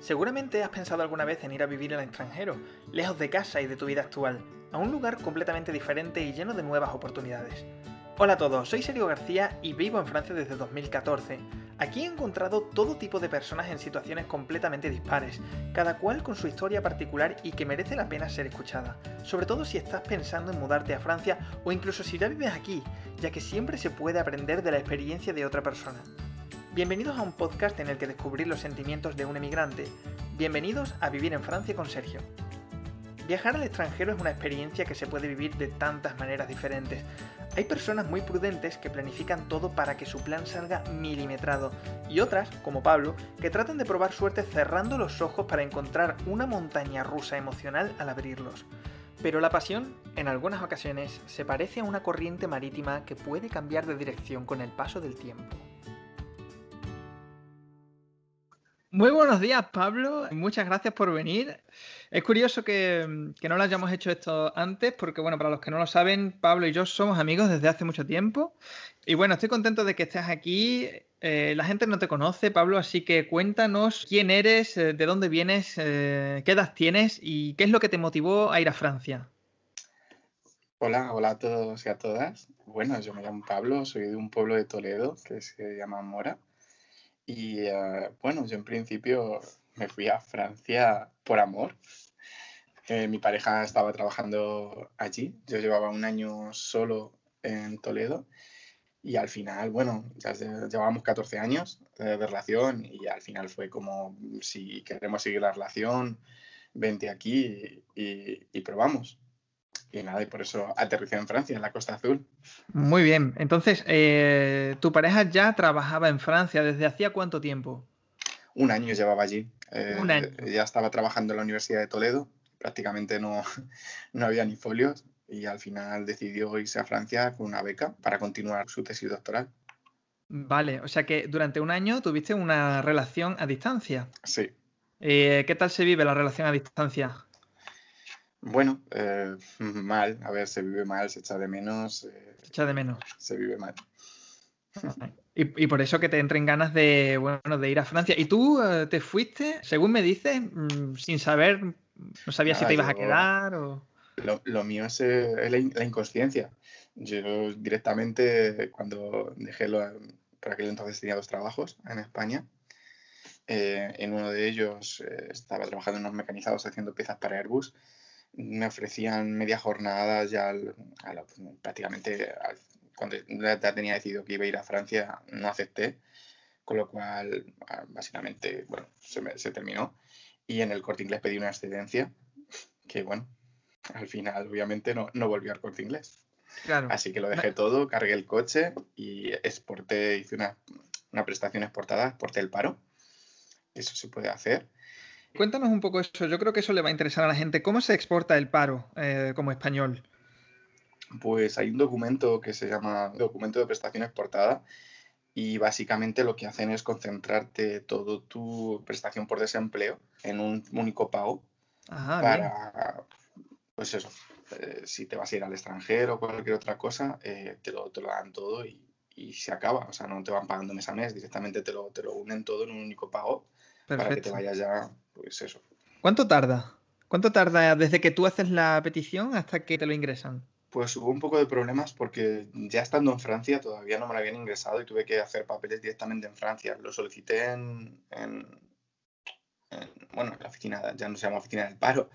Seguramente has pensado alguna vez en ir a vivir al extranjero, lejos de casa y de tu vida actual, a un lugar completamente diferente y lleno de nuevas oportunidades. Hola a todos, soy Sergio García y vivo en Francia desde 2014. Aquí he encontrado todo tipo de personas en situaciones completamente dispares, cada cual con su historia particular y que merece la pena ser escuchada, sobre todo si estás pensando en mudarte a Francia o incluso si ya vives aquí, ya que siempre se puede aprender de la experiencia de otra persona. Bienvenidos a un podcast en el que descubrir los sentimientos de un emigrante. Bienvenidos a Vivir en Francia con Sergio. Viajar al extranjero es una experiencia que se puede vivir de tantas maneras diferentes. Hay personas muy prudentes que planifican todo para que su plan salga milimetrado y otras, como Pablo, que tratan de probar suerte cerrando los ojos para encontrar una montaña rusa emocional al abrirlos. Pero la pasión, en algunas ocasiones, se parece a una corriente marítima que puede cambiar de dirección con el paso del tiempo. Muy buenos días, Pablo. Muchas gracias por venir. Es curioso que, no lo hayamos hecho esto antes, porque, bueno, para los que no lo saben, Pablo y yo somos amigos desde hace mucho tiempo. Y bueno, estoy contento de que estés aquí. Eh, la gente no te conoce, Pablo, así que cuéntanos quién eres, eh, de dónde vienes, eh, qué edad tienes y qué es lo que te motivó a ir a Francia. Hola, hola a todos y a todas. Bueno, yo me llamo Pablo, soy de un pueblo de Toledo que se llama Mora. Y eh, bueno, yo en principio me fui a Francia por amor. Eh, mi pareja estaba trabajando allí. Yo llevaba un año solo en Toledo. Y al final, bueno, ya llevábamos 14 años de, relación y al final fue como, si queremos seguir la relación, vente aquí y, y probamos. Y nada, y por eso aterricé en Francia, en la Costa Azul. Muy bien. Entonces, eh, ¿tu pareja ya trabajaba en Francia desde hacía cuánto tiempo? Un año llevaba allí. Eh, Un año. Ya estaba trabajando en la Universidad de Toledo. Prácticamente no, no había ni folios. Y al final decidió irse a Francia con una beca para continuar su tesis doctoral. Vale, o sea que durante un año tuviste una relación a distancia. Sí. Eh, ¿Qué tal se vive la relación a distancia? Bueno, eh, mal, a ver, se vive mal, se echa de menos. Eh, se echa de menos. Se vive mal. Y, por eso que te entren ganas de, bueno, de ir a Francia. ¿Y tú eh, te fuiste, según me dices, mm, sin saber, no sabías si te ibas a quedar o...? Lo, mío es, la, inconsciencia. Yo directamente, cuando dejé, lo, por aquel entonces tenía dos trabajos en España, en uno de ellos estaba trabajando en unos mecanizados haciendo piezas para Airbus me ofrecían media jornada ya prácticamente cuando ya tenía decidido que iba a ir a Francia, no acepté, con lo cual básicamente bueno, se, terminó. Y en el corte inglés pedí una excedencia, que bueno, al final obviamente no, no volví al corte inglés. Así que lo dejé todo, cargué el coche y exporté, hice una, una prestación exportada, exporté el paro. Eso se puede hacer. Cuéntanos un poco eso, yo creo que eso le va a interesar a la gente. ¿Cómo se exporta el paro eh, como español? Pues hay un documento que se llama documento de prestación exportada y básicamente lo que hacen es concentrarte toda tu prestación por desempleo en un único pago para, pues eso, eh, si te vas a ir al extranjero o cualquier otra cosa, eh, te, lo, te, lo, dan todo y, y, se acaba. O sea, no te van pagando mes a mes, directamente te lo, te lo unen todo en un único pago para que te vayas ya, pues eso. ¿Cuánto tarda? ¿Cuánto tarda desde que tú haces la petición hasta que te lo ingresan? Pues hubo un poco de problemas porque ya estando en Francia todavía no me lo habían ingresado y tuve que hacer papeles directamente en Francia. Lo solicité en, bueno, la oficina, ya no se llama oficina del paro.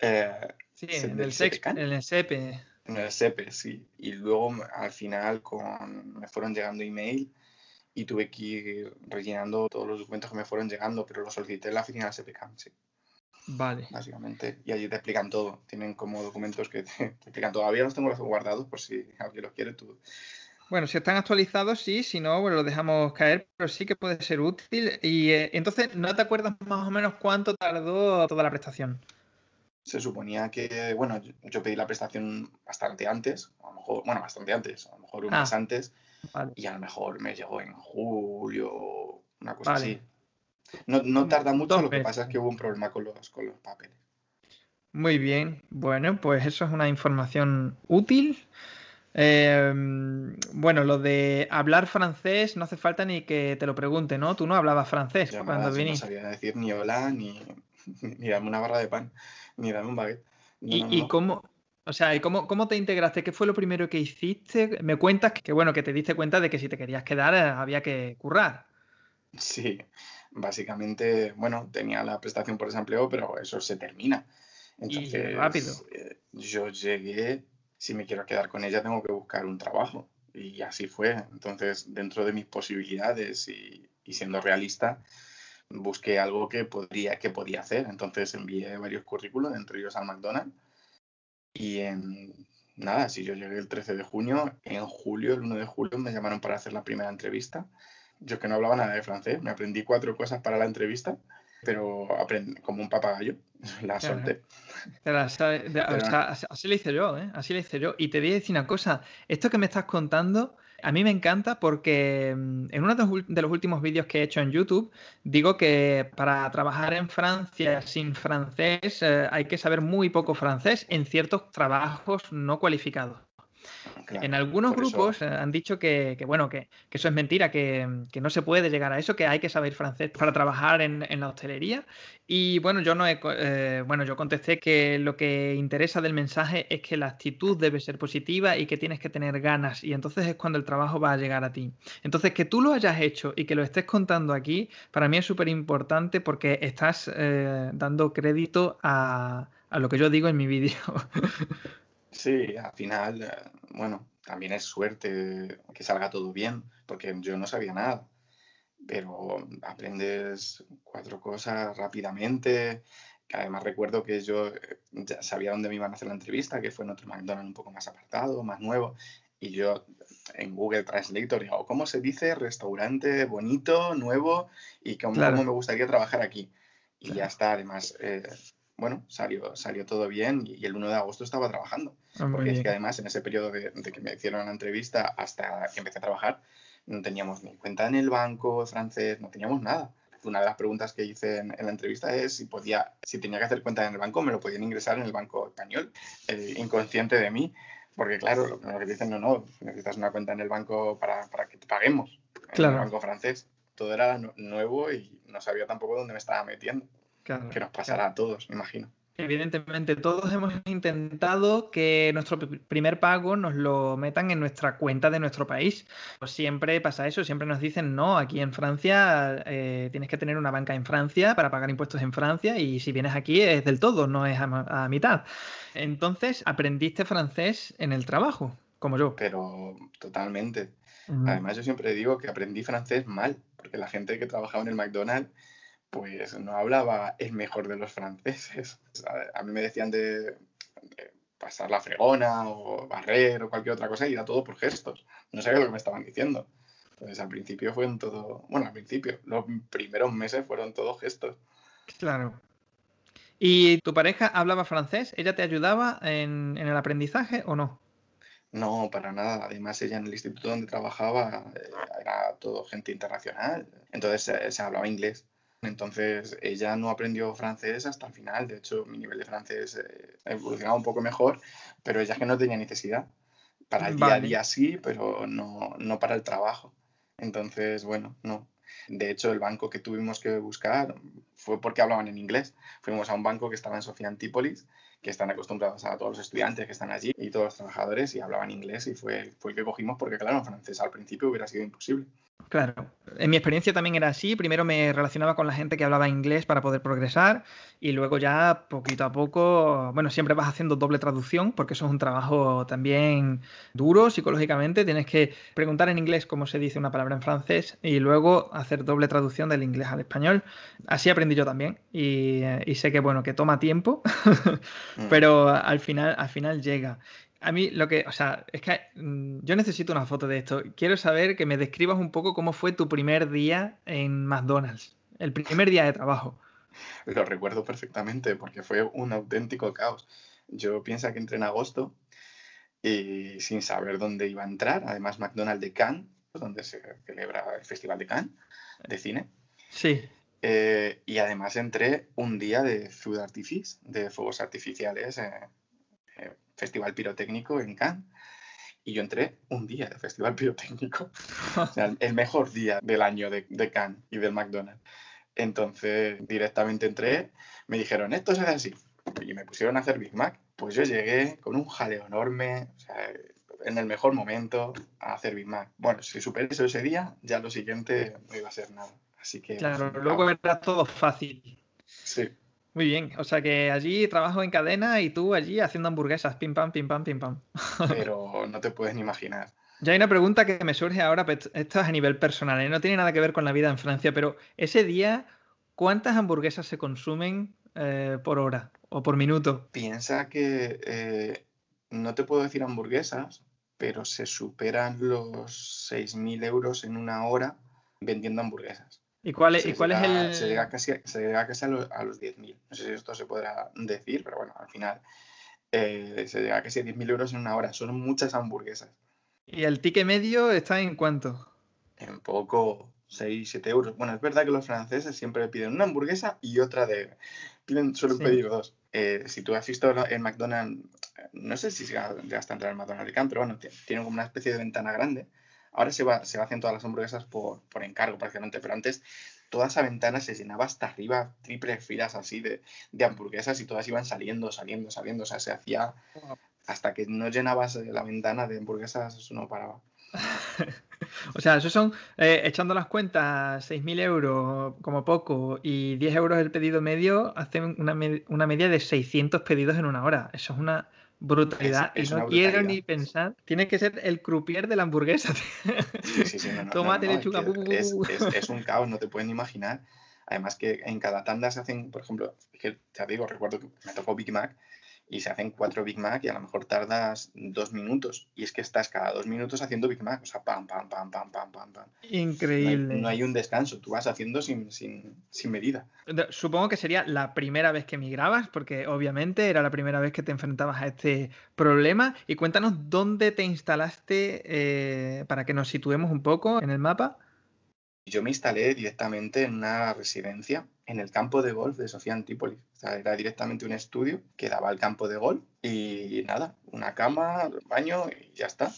Eh, sí, en el, en el SEPE. En el SEPE, sí. Y luego al final con, me fueron llegando email y tuve que ir rellenando todos los documentos que me fueron llegando, pero los solicité en la oficina de SPK, sí. Vale. Básicamente. Y allí te explican todo. Tienen como documentos que te, explican. Todavía los tengo guardados por si alguien los quiere tú. Bueno, si están actualizados, sí, si no, bueno, lo dejamos caer, pero sí que puede ser útil. Y eh, entonces, ¿no te acuerdas más o menos cuánto tardó toda la prestación? Se suponía que, bueno, yo, pedí la prestación bastante antes, a lo mejor, bueno, bastante antes, a lo mejor un mes ah. Y a lo mejor me llegó en julio, una cosa así. No, tarda mucho, lo que pasa es que hubo un problema con los, con los papeles. Muy bien, bueno, pues eso es una información útil. Em, bueno, lo de hablar francés no hace falta ni que te lo pregunte, ¿no? Tú no hablabas francés cuando viniste. No sabía decir ni hola, ni, ni dame una barra de pan, ni dame un baguette. ¿Y, cómo, o sea, ¿y cómo, cómo, te integraste? ¿Qué fue lo primero que hiciste? Me cuentas que, bueno, que te diste cuenta de que si te querías quedar eh, había que currar. Sí, básicamente, bueno, tenía la prestación por desempleo, pero eso se termina. Entonces, rápido. Eh, yo llegué, si me quiero quedar con ella, tengo que buscar un trabajo. Y así fue. Entonces, dentro de mis posibilidades y, siendo realista, busqué algo que podría, que podía hacer. Entonces envié varios currículos, entre ellos al McDonald's. Y en nada, si yo llegué el 13 de junio, en julio, el 1 de julio, me llamaron para hacer la primera entrevista. Yo que no hablaba nada de francés, me aprendí cuatro cosas para la entrevista pero aprendí como un papagayo, la solté. así lo hice yo, ¿eh? Así lo hice yo. Y te voy a decir una cosa, esto que me estás contando, a mí me encanta porque mm, en uno de los últimos vídeos que he hecho en YouTube, digo que para trabajar en Francia sin francés eh, hay que saber muy poco francés en ciertos trabajos no cualificados en algunos grupos eh, han dicho que, bueno, que, eso es mentira, que, no se puede llegar a eso, que hay que saber francés para trabajar en, la hostelería. Y bueno, yo no he, eh, bueno, yo contesté que lo que interesa del mensaje es que la actitud debe ser positiva y que tienes que tener ganas. Y entonces es cuando el trabajo va a llegar a ti. Entonces, que tú lo hayas hecho y que lo estés contando aquí, para mí es súper importante porque estás eh, dando crédito a, a lo que yo digo en mi vídeo. Sí, al final, eh, bueno, también es suerte que salga todo bien, porque yo no sabía nada, pero aprendes cuatro cosas rápidamente, que además recuerdo que yo eh, ya sabía dónde me iban a hacer la entrevista, que fue en otro McDonald's un poco más apartado, más nuevo, y yo en Google Translator digo, ¿cómo se dice restaurante bonito, nuevo y cómo, me gustaría trabajar aquí? Y ya está, además, eh, bueno, salió, salió todo bien y, el 1 de agosto estaba trabajando. Ah, porque es que además en ese periodo de, que me hicieron la entrevista hasta que empecé a trabajar, no teníamos ni cuenta en el banco francés, no teníamos nada. Una de las preguntas que hice en, la entrevista es si podía, si tenía que hacer cuenta en el banco, me lo podían ingresar en el banco español, eh, inconsciente de mí, porque claro, lo primero que dicen, no, no, necesitas una cuenta en el banco para, para que te paguemos, en el banco francés. Todo era nuevo y no sabía tampoco dónde me estaba metiendo que nos pasará a todos, me imagino. Evidentemente, todos hemos intentado que nuestro primer pago nos lo metan en nuestra cuenta de nuestro país. Pues siempre pasa eso, siempre nos dicen, no, aquí en Francia eh, tienes que tener una banca en Francia para pagar impuestos en Francia y si vienes aquí es del todo, no es a, mitad. Entonces, aprendiste francés en el trabajo, como yo. Pero totalmente. Además, yo siempre digo que aprendí francés mal, porque la gente que trabajaba en el McDonald's pues no hablaba el mejor de los franceses. A mí me decían de, pasar la fregona o barrer o cualquier otra cosa y era todo por gestos. No sabía lo que me estaban diciendo. Entonces al principio fueron todo, bueno, al principio, los primeros meses fueron todos gestos. Claro. ¿Y tu pareja hablaba francés? ¿Ella te ayudaba en, el aprendizaje o no? No, para nada. Además, ella en el instituto donde trabajaba eh, era todo gente internacional. Entonces se hablaba inglés. Entonces ella no aprendió francés hasta el final. De hecho, mi nivel de francés eh, ha evolucionado un poco mejor, pero ella es que no tenía necesidad. Para el día a día sí, pero no, no para el trabajo. Entonces, bueno, no. De hecho, el banco que tuvimos que buscar fue porque hablaban en inglés. Fuimos a un banco que estaba en Sofía Antípolis, que están acostumbrados a todos los estudiantes que están allí y todos los trabajadores y hablaban inglés y fue, fue el que cogimos porque, claro, en francés al principio hubiera sido imposible. Claro. En mi experiencia también era así. Primero me relacionaba con la gente que hablaba inglés para poder progresar y luego ya poquito a poco, bueno, siempre vas haciendo doble traducción porque eso es un trabajo también duro psicológicamente. Tienes que preguntar en inglés cómo se dice una palabra en francés y luego hacer doble traducción del inglés al español. Así aprendí yo también y, sé que, bueno, que toma tiempo, mm. pero al final, al final llega. A mí lo que, o sea, es que mm, yo necesito una foto de esto. Quiero saber que me describas un poco cómo fue tu primer día en McDonald's, el primer día de trabajo. Lo recuerdo perfectamente porque fue un auténtico caos. Yo pienso que entré en agosto y sin saber dónde iba a entrar. Además, McDonald's de Cannes, donde se celebra el Festival de Cannes de cine. Sí. Eh, y además entré un día de food artifice, de fuegos artificiales. Eh, eh, festival pirotécnico en Cannes. y yo entré un día de festival pirotécnico. o sea, el mejor día del año de, de Cannes y del McDonald's. Entonces, directamente entré, me dijeron, esto se hace así. Y me pusieron a hacer Big Mac. Pues yo llegué con un jaleo enorme, o sea, en el mejor momento, a hacer Big Mac. Bueno, si superé eso ese día, ya lo siguiente no iba a ser nada. Así que. Claro, luego era todo fácil. Sí. Muy bien, o sea que allí trabajo en cadena y tú allí haciendo hamburguesas, pim pam, pim pam, pim pam. Pero no te puedes ni imaginar. Ya hay una pregunta que me surge ahora, esto es a nivel personal, ¿eh? no tiene nada que ver con la vida en Francia, pero ese día, ¿cuántas hamburguesas se consumen eh, por hora o por minuto? Piensa que eh, no te puedo decir hamburguesas, pero se superan los 6.000 euros en una hora vendiendo hamburguesas. ¿Y cuál es, ¿y cuál es el...? Se llega casi, se llega casi a los, a los 10.000. No sé si esto se podrá decir, pero bueno, al final se llega casi a 10.000 euros en una hora. Son muchas hamburguesas. ¿Y el ticket medio está en cuánto? En poco, 6, 7 euros. Bueno, es verdad que los franceses siempre piden una hamburguesa y otra de... Piden, suelen pedir dos. Eh, si tú has visto en McDonald's, no sé si ya está entrar en McDonald's pero bueno, tienen como una especie de ventana grande. Ahora se, va, se hacen todas las hamburguesas por, por encargo prácticamente, pero antes toda esa ventana se llenaba hasta arriba, triples filas así de, de, hamburguesas y todas iban saliendo, saliendo, saliendo. O sea, se hacía hasta que no llenabas la ventana de hamburguesas, eso no paraba. o sea, eso son, eh, echando las cuentas, 6.000 euros como poco y 10 euros el pedido medio, hacen una, una, media de 600 pedidos en una hora. Eso es una brutalidad. y no quiero ni pensar, tiene que ser el croupier de la hamburguesa. Sí, sí, sí, no, Tomate, lechuga. Es, es, es, un caos, no te pueden imaginar. Además que en cada tanda se hacen, por ejemplo, es que te digo, recuerdo que me tocó Big Mac y se hacen cuatro Big Mac y a lo mejor tardas dos minutos. Y es que estás cada dos minutos haciendo Big Mac. O sea, pam, pam, pam, pam, pam, pam, pam. Increíble. No hay, un descanso, tú vas haciendo sin, sin, sin, medida. Supongo que sería la primera vez que migrabas, porque obviamente era la primera vez que te enfrentabas a este problema. Y cuéntanos dónde te instalaste eh, para que nos situemos un poco en el mapa. Yo me instalé directamente en una residencia en el campo de golf de Sofía Antípolis. O sea, era directamente un estudio que daba al campo de golf y nada, una cama, baño y ya está.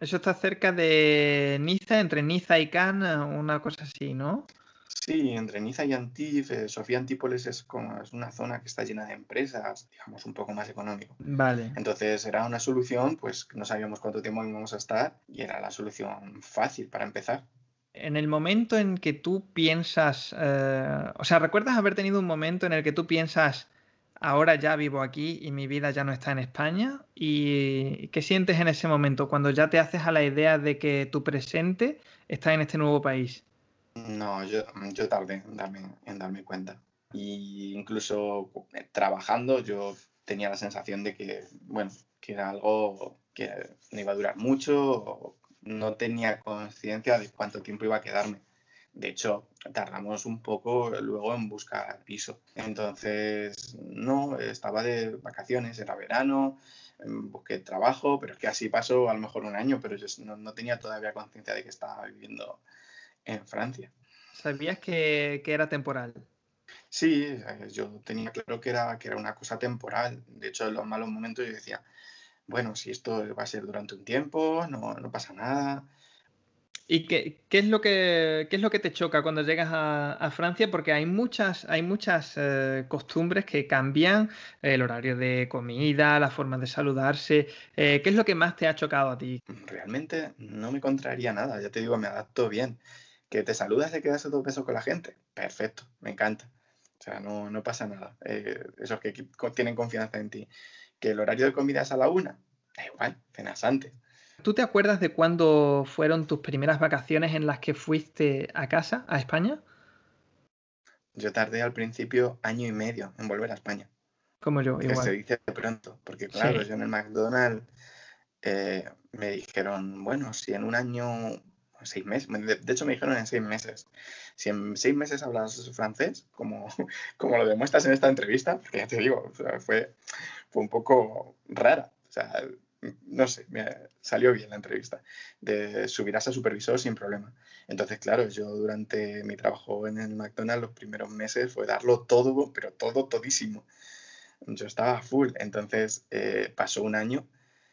Eso está cerca de Niza, entre Niza y Cannes, una cosa así, ¿no? Sí, entre Niza y Antif, eh, Sofía Antípolis es, como, es una zona que está llena de empresas, digamos, un poco más económico. Vale. Entonces era una solución, pues no sabíamos cuánto tiempo íbamos a estar y era la solución fácil para empezar en el momento en que tú piensas, eh, o sea, ¿recuerdas haber tenido un momento en el que tú piensas, ahora ya vivo aquí y mi vida ya no está en España? ¿Y qué sientes en ese momento cuando ya te haces a la idea de que tu presente está en este nuevo país? No, yo, tardé en darme, en darme cuenta. Y incluso eh, trabajando yo tenía la sensación de que, bueno, que era algo que no iba a durar mucho, no tenía conciencia de cuánto tiempo iba a quedarme. De hecho, tardamos un poco luego en buscar piso. Entonces, no, estaba de vacaciones, era verano, em, busqué trabajo, pero es que así pasó a lo mejor un año, pero yo no, tenía todavía conciencia de que estaba viviendo en Francia. ¿Sabías que, que, era temporal? Sí, eh, yo tenía claro que era, que era una cosa temporal. De hecho, en los malos momentos yo decía, bueno, si esto va a ser durante un tiempo, no, no pasa nada. ¿Y qué, qué, es lo que, qué es lo que te choca cuando llegas a, a Francia? Porque hay muchas, hay muchas eh, costumbres que cambian, el horario de comida, la forma de saludarse. Eh, ¿Qué es lo que más te ha chocado a ti? Realmente no me contraría nada, ya te digo, me adapto bien. Que te saludas y quedas a dos besos con la gente, perfecto, me encanta. O sea, no, no pasa nada. Eh, esos que tienen confianza en ti que el horario de comida es a la una, da igual, cenas antes. ¿Tú te acuerdas de cuándo fueron tus primeras vacaciones en las que fuiste a casa, a España? Yo tardé al principio año y medio en volver a España. Como yo, igual. Que se dice de pronto, porque claro, yo en el McDonald's eh, me dijeron, bueno, si en un año, seis meses, de, hecho me dijeron en seis meses, si en seis meses hablas francés, como, como lo demuestras en esta entrevista, porque ya te digo, fue, fue un poco rara. O sea, no sé, me salió bien la entrevista. De subirás a supervisor sin problema. Entonces, claro, yo durante mi trabajo en el McDonald's los primeros meses fue darlo todo, pero todo, todísimo. Yo estaba full. Entonces, eh, pasó un año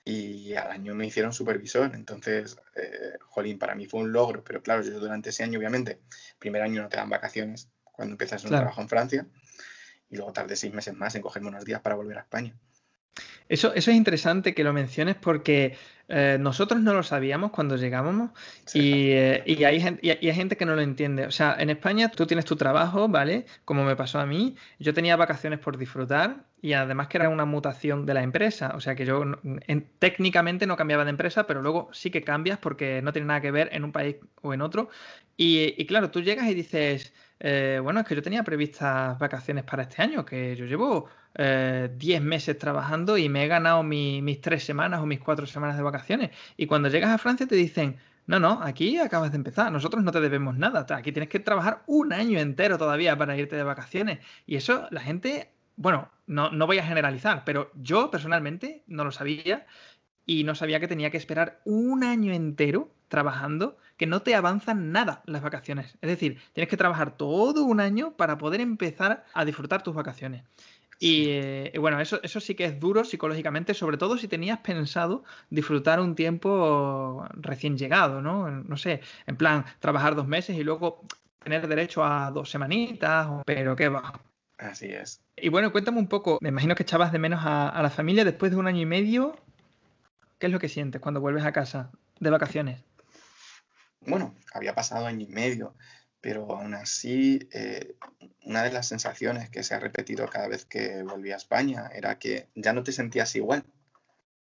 y al año me hicieron supervisor. Entonces, eh, jolín, para mí fue un logro, pero claro, yo durante ese año, obviamente, primer año no te dan vacaciones cuando empiezas un trabajo en Francia y luego tardé seis meses más en cogerme unos días para volver a España. Eso, eso es interesante que lo menciones porque eh, nosotros no lo sabíamos cuando llegábamos y, eh, y, hay gente, y, hay gente que no lo entiende. O sea, en España tú tienes tu trabajo, ¿vale? Como me pasó a mí, yo tenía vacaciones por disfrutar y además que era una mutación de la empresa. O sea, que yo técnicamente no cambiaba de empresa, pero luego sí que cambias porque no tiene nada que ver en un país o en otro. Y, claro, tú llegas y dices, eh, bueno, es que yo tenía previstas vacaciones para este año, que yo llevo 10 eh, meses trabajando y me he ganado mis tres semanas o mis cuatro semanas de vacaciones. Y cuando llegas a Francia te dicen, no, no, aquí acabas de empezar, nosotros no te debemos nada, aquí tienes que trabajar un año entero todavía para irte de vacaciones. Y eso la gente, bueno, no, no voy a generalizar, pero yo personalmente no lo sabía y no sabía que tenía que esperar un año entero trabajando que no te avanzan nada las vacaciones. Es decir, tienes que trabajar todo un año para poder empezar a disfrutar tus vacaciones. Y, bueno, eso, eso sí que es duro psicológicamente, sobre todo si tenías pensado disfrutar un tiempo recién llegado, ¿no? No sé, en plan, trabajar dos meses y luego tener derecho a dos semanitas, pero qué va. Así es. Y bueno, cuéntame un poco, me imagino que echabas de menos a, la familia después de un año y medio. ¿Qué es lo que sientes cuando vuelves a casa de vacaciones? Bueno, había pasado año y medio pero aún así eh, una de las sensaciones que se ha repetido cada vez que volví a España era que ya no te sentías igual,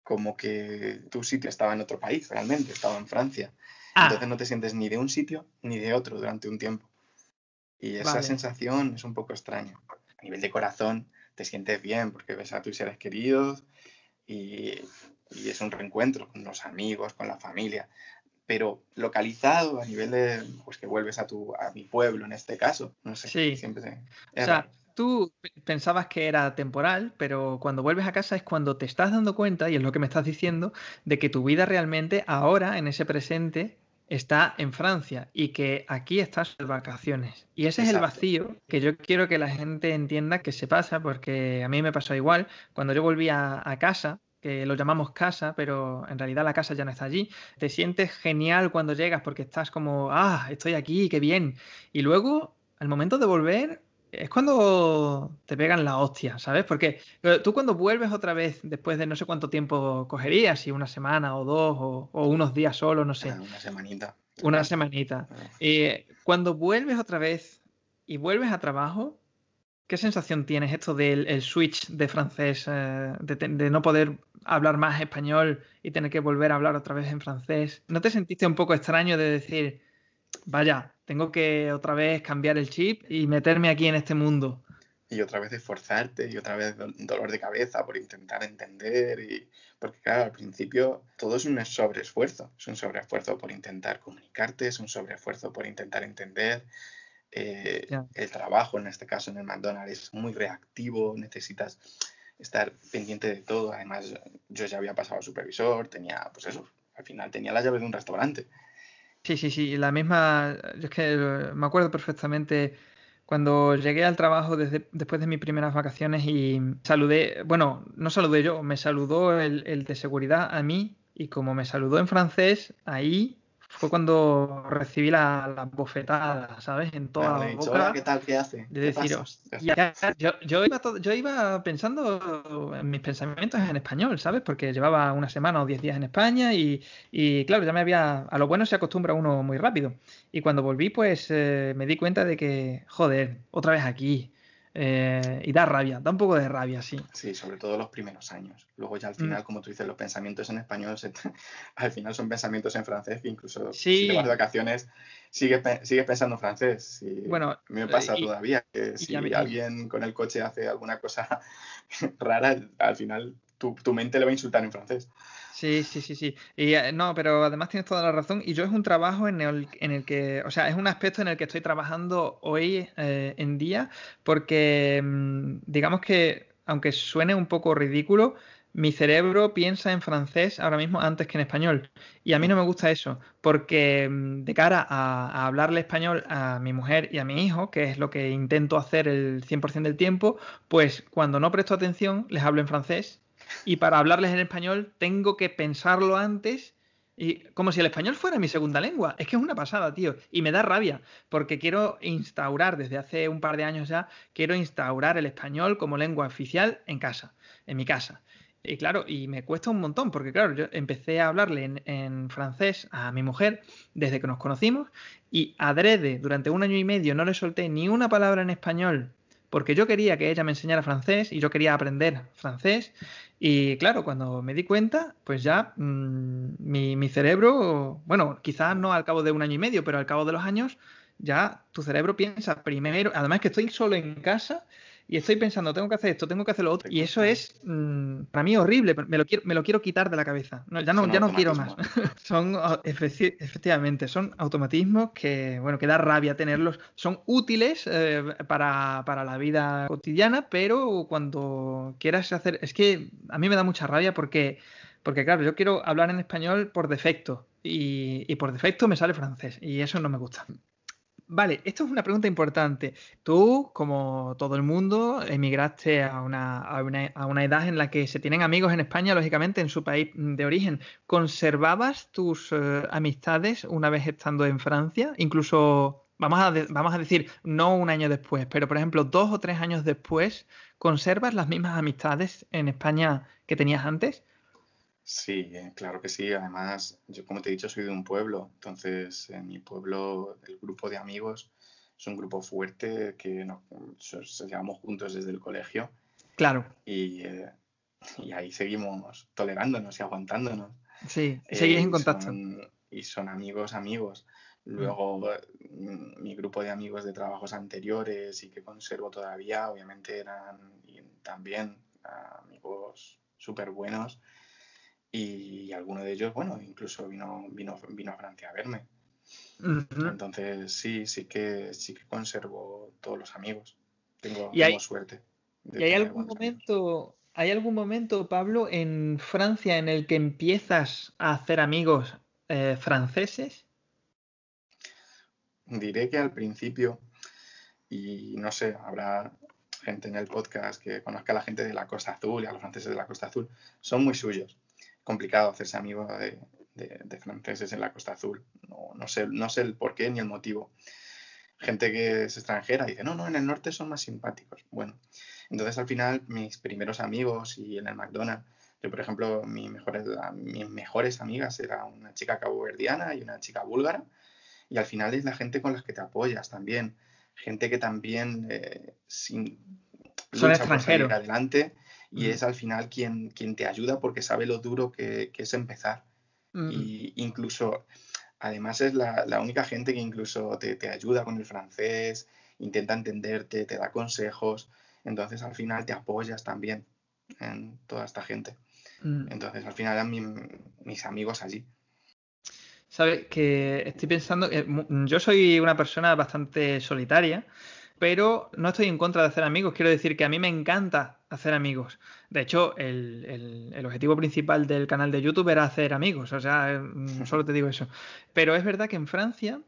como que tu sitio estaba en otro país, realmente, estaba en Francia. Ah. Entonces no te sientes ni de un sitio ni de otro durante un tiempo. Y esa sensación es un poco extraña. A nivel de corazón te sientes bien porque ves a tus seres queridos y, y es un reencuentro con los amigos, con la familia pero localizado a nivel de, pues que vuelves a, tu, a mi pueblo en este caso. No sé, sí. siempre O sea, tú pensabas que era temporal, pero cuando vuelves a casa es cuando te estás dando cuenta, y es lo que me estás diciendo, de que tu vida realmente ahora, en ese presente, está en Francia y que aquí estás de vacaciones. Y ese es el vacío que yo quiero que la gente entienda que se pasa, porque a mí me pasó igual. Cuando yo volví a casa, que lo llamamos casa, pero en realidad la casa ya no está allí. Te sientes genial cuando llegas porque estás como, ah, estoy aquí, qué bien. Y luego, al momento de volver, es cuando te pegan la hostia, ¿sabes? Porque eh, tú cuando vuelves otra vez, después de no sé cuánto tiempo cogerías, si una semana o dos, o, unos días solo, no sé. Ah, una semanita. Una semanita. Ah. Eh, cuando vuelves otra vez y vuelves a trabajo, ¿Qué sensación tienes esto del switch de francés, eh, de, no poder hablar más español y tener que volver a hablar otra vez en francés? ¿No te sentiste un poco extraño de decir, vaya, tengo que otra vez cambiar el chip y meterme aquí en este mundo? Y otra vez esforzarte y otra vez dolor de cabeza por intentar entender y porque claro, al principio todo es un sobreesfuerzo, es un sobreesfuerzo por intentar comunicarte, es un sobreesfuerzo por intentar entender, eh, el trabajo, en este caso en el McDonald's, es muy reactivo, necesitas estar pendiente de todo. Además, yo ya había pasado supervisor, tenía, pues eso, al final tenía la llave de un restaurante. Sí, sí, sí, la misma, yo es que me acuerdo perfectamente cuando llegué al trabajo desde, después de mis primeras vacaciones y saludé, bueno, no saludé yo, me saludó el, el de seguridad a mí y como me saludó en francés, ahí fue cuando recibí la, la bofetada, ¿sabes? En toda la boca. ¿Qué tal? ¿Qué hace? De deciros. yo, yo, iba yo iba pensando en mis pensamientos en español, ¿sabes? Porque llevaba una semana o diez días en España y, y, claro, ya me había. A lo bueno se acostumbra uno muy rápido. Y cuando volví, pues eh, me di cuenta de que, joder, otra vez aquí. Eh, y da rabia, da un poco de rabia, sí. Sí, sobre todo los primeros años. Luego ya al mm. final, como tú dices, los pensamientos en español, al final son pensamientos en francés que incluso si te vas de vacaciones sigues, sigues pensando en francés. bueno, a mí me pasa todavía que si alguien con el coche hace alguna cosa rara, al final tu, mente le va a insultar en francés. Sí, sí, sí, sí. Y eh, no, pero además tienes toda la razón. Y yo es un trabajo en el, en el que, o sea, es un aspecto en el que estoy trabajando hoy eh, en día, porque mm, digamos que, aunque suene un poco ridículo, mi cerebro piensa en francés ahora mismo antes que en español. Y a mí no me gusta eso, porque mm, de cara a, a, hablarle español a mi mujer y a mi hijo, que es lo que intento hacer el 100% del tiempo, pues cuando no presto atención les hablo en francés y para hablarles en español tengo que pensarlo antes y como si el español fuera mi segunda lengua. Es que es una pasada, tío. Y me da rabia, porque quiero instaurar, desde hace un par de años ya, quiero instaurar el español como lengua oficial en casa, en mi casa. Y claro, y me cuesta un montón, porque claro, yo empecé a hablarle en, francés a mi mujer desde que nos conocimos y adrede durante un año y medio no le solté ni una palabra en español porque yo quería que ella me enseñara francés y yo quería aprender francés. Y claro, cuando me di cuenta, pues ya mm, mi, mi, cerebro, bueno, quizás no al cabo de un año y medio, pero al cabo de los años, ya tu cerebro piensa primero, además que estoy solo en casa y estoy pensando, tengo que hacer esto, tengo que hacer lo otro. Y eso es mm, para mí horrible, me lo quiero, me lo quiero quitar de la cabeza. ya no, ya no quiero más. son efectivamente, son automatismos que, bueno, que da rabia tenerlos. Son útiles eh, para, la vida cotidiana, pero cuando quieras hacer. Es que a mí me da mucha rabia porque. Porque claro, yo quiero hablar en español por defecto y, y, por defecto me sale francés y eso no me gusta. Vale, esto es una pregunta importante. Tú, como todo el mundo, emigraste a una, a una, edad en la que se tienen amigos en España, lógicamente, en su país de origen. ¿Conservabas tus eh, amistades una vez estando en Francia? Incluso, vamos a, vamos a decir, no un año después, pero por ejemplo, dos o tres años después, ¿conservas las mismas amistades en España que tenías antes? Sí, eh, claro que sí. Además, yo como te he dicho, soy de un pueblo. Entonces, en mi pueblo, el grupo de amigos es un grupo fuerte que nos, llevamos juntos desde el colegio. Claro. Y, eh, y ahí seguimos tolerándonos y aguantándonos. Sí, seguís en contacto. y son amigos, amigos. Mm. Luego, mm, mi grupo de amigos de trabajos anteriores y que conservo todavía, obviamente eran también amigos súper buenos y alguno de ellos, bueno, incluso vino, vino, vino a Francia a verme. Entonces sí, sí que sí que conservo todos los amigos. Tengo, suerte. ¿Y hay algún momento, hay algún momento, Pablo, en Francia en el que empiezas a hacer amigos eh, franceses? Diré que al principio, y no sé, habrá gente en el podcast que conozca a la gente de la Costa Azul y a los franceses de la Costa Azul, son muy suyos complicado hacerse amigo de, franceses en la Costa Azul. No, sé, no sé el porqué ni el motivo. Gente que es extranjera dice, no, no, en el norte son más simpáticos. Bueno, entonces al final mis primeros amigos y en el McDonald's, yo por ejemplo, mis mejores, mis mejores amigas era una chica caboverdiana y una chica búlgara. Y al final es la gente con la que te apoyas también. Gente que también eh, sin, son extranjeros. adelante y es al final quien, quien te ayuda porque sabe lo duro que, es empezar. Y incluso, además es la, única gente que incluso te, ayuda con el francés, intenta entenderte, te da consejos, entonces al final te apoyas también en toda esta gente. Mm. Entonces al final eran mis amigos allí. Sabes que estoy pensando, yo soy una persona bastante solitaria pero no estoy en contra de hacer amigos. Quiero decir que a mí me encanta hacer amigos. De hecho, el, objetivo principal del canal de YouTube era hacer amigos. O sea, mm, solo te digo eso. Pero es verdad que en Francia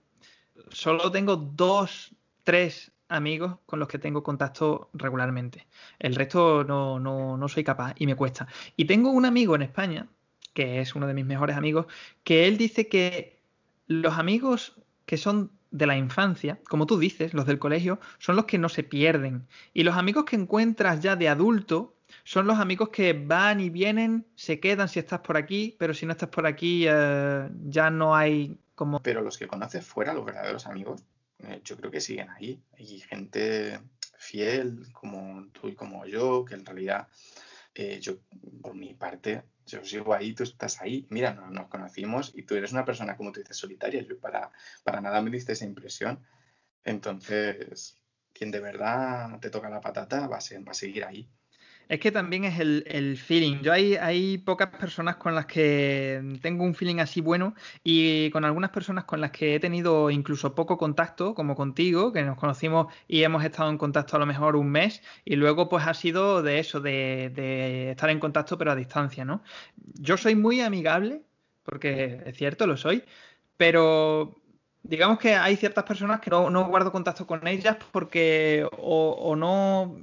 solo tengo dos, tres amigos con los que tengo contacto regularmente. El resto no, no, no soy capaz y me cuesta. Y tengo un amigo en España, que es uno de mis mejores amigos, que él dice que los amigos que son de la infancia, como tú dices, los del colegio, son los que no se pierden. Y los amigos que encuentras ya de adulto son los amigos que van y vienen, se quedan si estás por aquí, pero si no estás por aquí eh, ya no hay como... Pero los que conoces fuera, los verdaderos amigos, eh, yo creo que siguen ahí. Hay gente fiel como tú y como yo, que en realidad eh, yo, por mi parte, yo sigo ahí, tú estás ahí. Mira, nos conocimos y tú eres una persona, como tú dices, solitaria. Yo para, para nada me diste esa impresión. Entonces, quien de verdad te toca la patata va a, ser, va a seguir ahí. Es que también es el, feeling. Yo hay, pocas personas con las que tengo un feeling así bueno y con algunas personas con las que he tenido incluso poco contacto, como contigo, que nos conocimos y hemos estado en contacto a lo mejor un mes y luego pues ha sido de eso, de, estar en contacto pero a distancia, ¿no? Yo soy muy amigable, porque es cierto, lo soy, pero digamos que hay ciertas personas que no, guardo contacto con ellas porque o no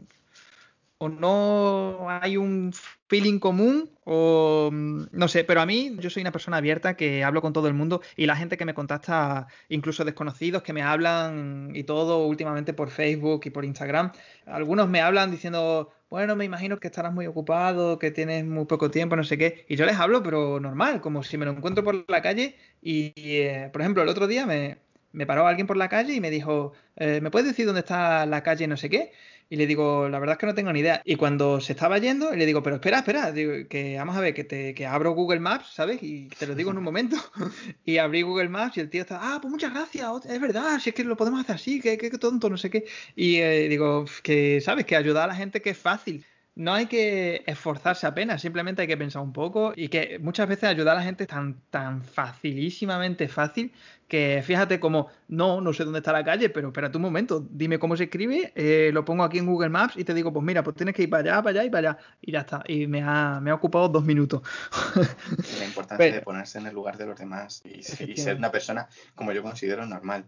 o no hay un feeling común o mm, no sé, pero a mí yo soy una persona abierta que hablo con todo el mundo y la gente que me contacta, incluso desconocidos que me hablan y todo últimamente por Facebook y por Instagram, algunos me hablan diciendo, bueno, me imagino que estarás muy ocupado, que tienes muy poco tiempo, no sé qué, y yo les hablo pero normal, como si me lo encuentro por la calle y, eh, por ejemplo, el otro día me, me paró alguien por la calle y me dijo, eh, ¿me puedes decir dónde está la calle no sé qué? Y le digo, la verdad es que no tengo ni idea. Y cuando se estaba yendo, le digo, pero espera, espera, que vamos a ver, que, te, que abro Google Maps, ¿sabes? Y te lo digo en un momento. y abrí Google Maps y el tío está, ah, pues muchas gracias, es verdad, si es que lo podemos hacer así, que, que, tonto, no sé qué. Y eh, digo, que, ¿sabes? Que ayudar a la gente que es fácil no hay que esforzarse apenas, simplemente hay que pensar un poco y que muchas veces ayudar a la gente es tan, tan facilísimamente fácil que fíjate como, no, no sé dónde está la calle, pero espérate un momento, dime cómo se escribe, eh, lo pongo aquí en Google Maps y te digo, pues mira, pues tienes que ir para allá, para allá y para allá. Y ya está. Y me ha, me ha ocupado dos minutos. La importancia de ponerse en el lugar de los demás y ser una persona, como yo considero, normal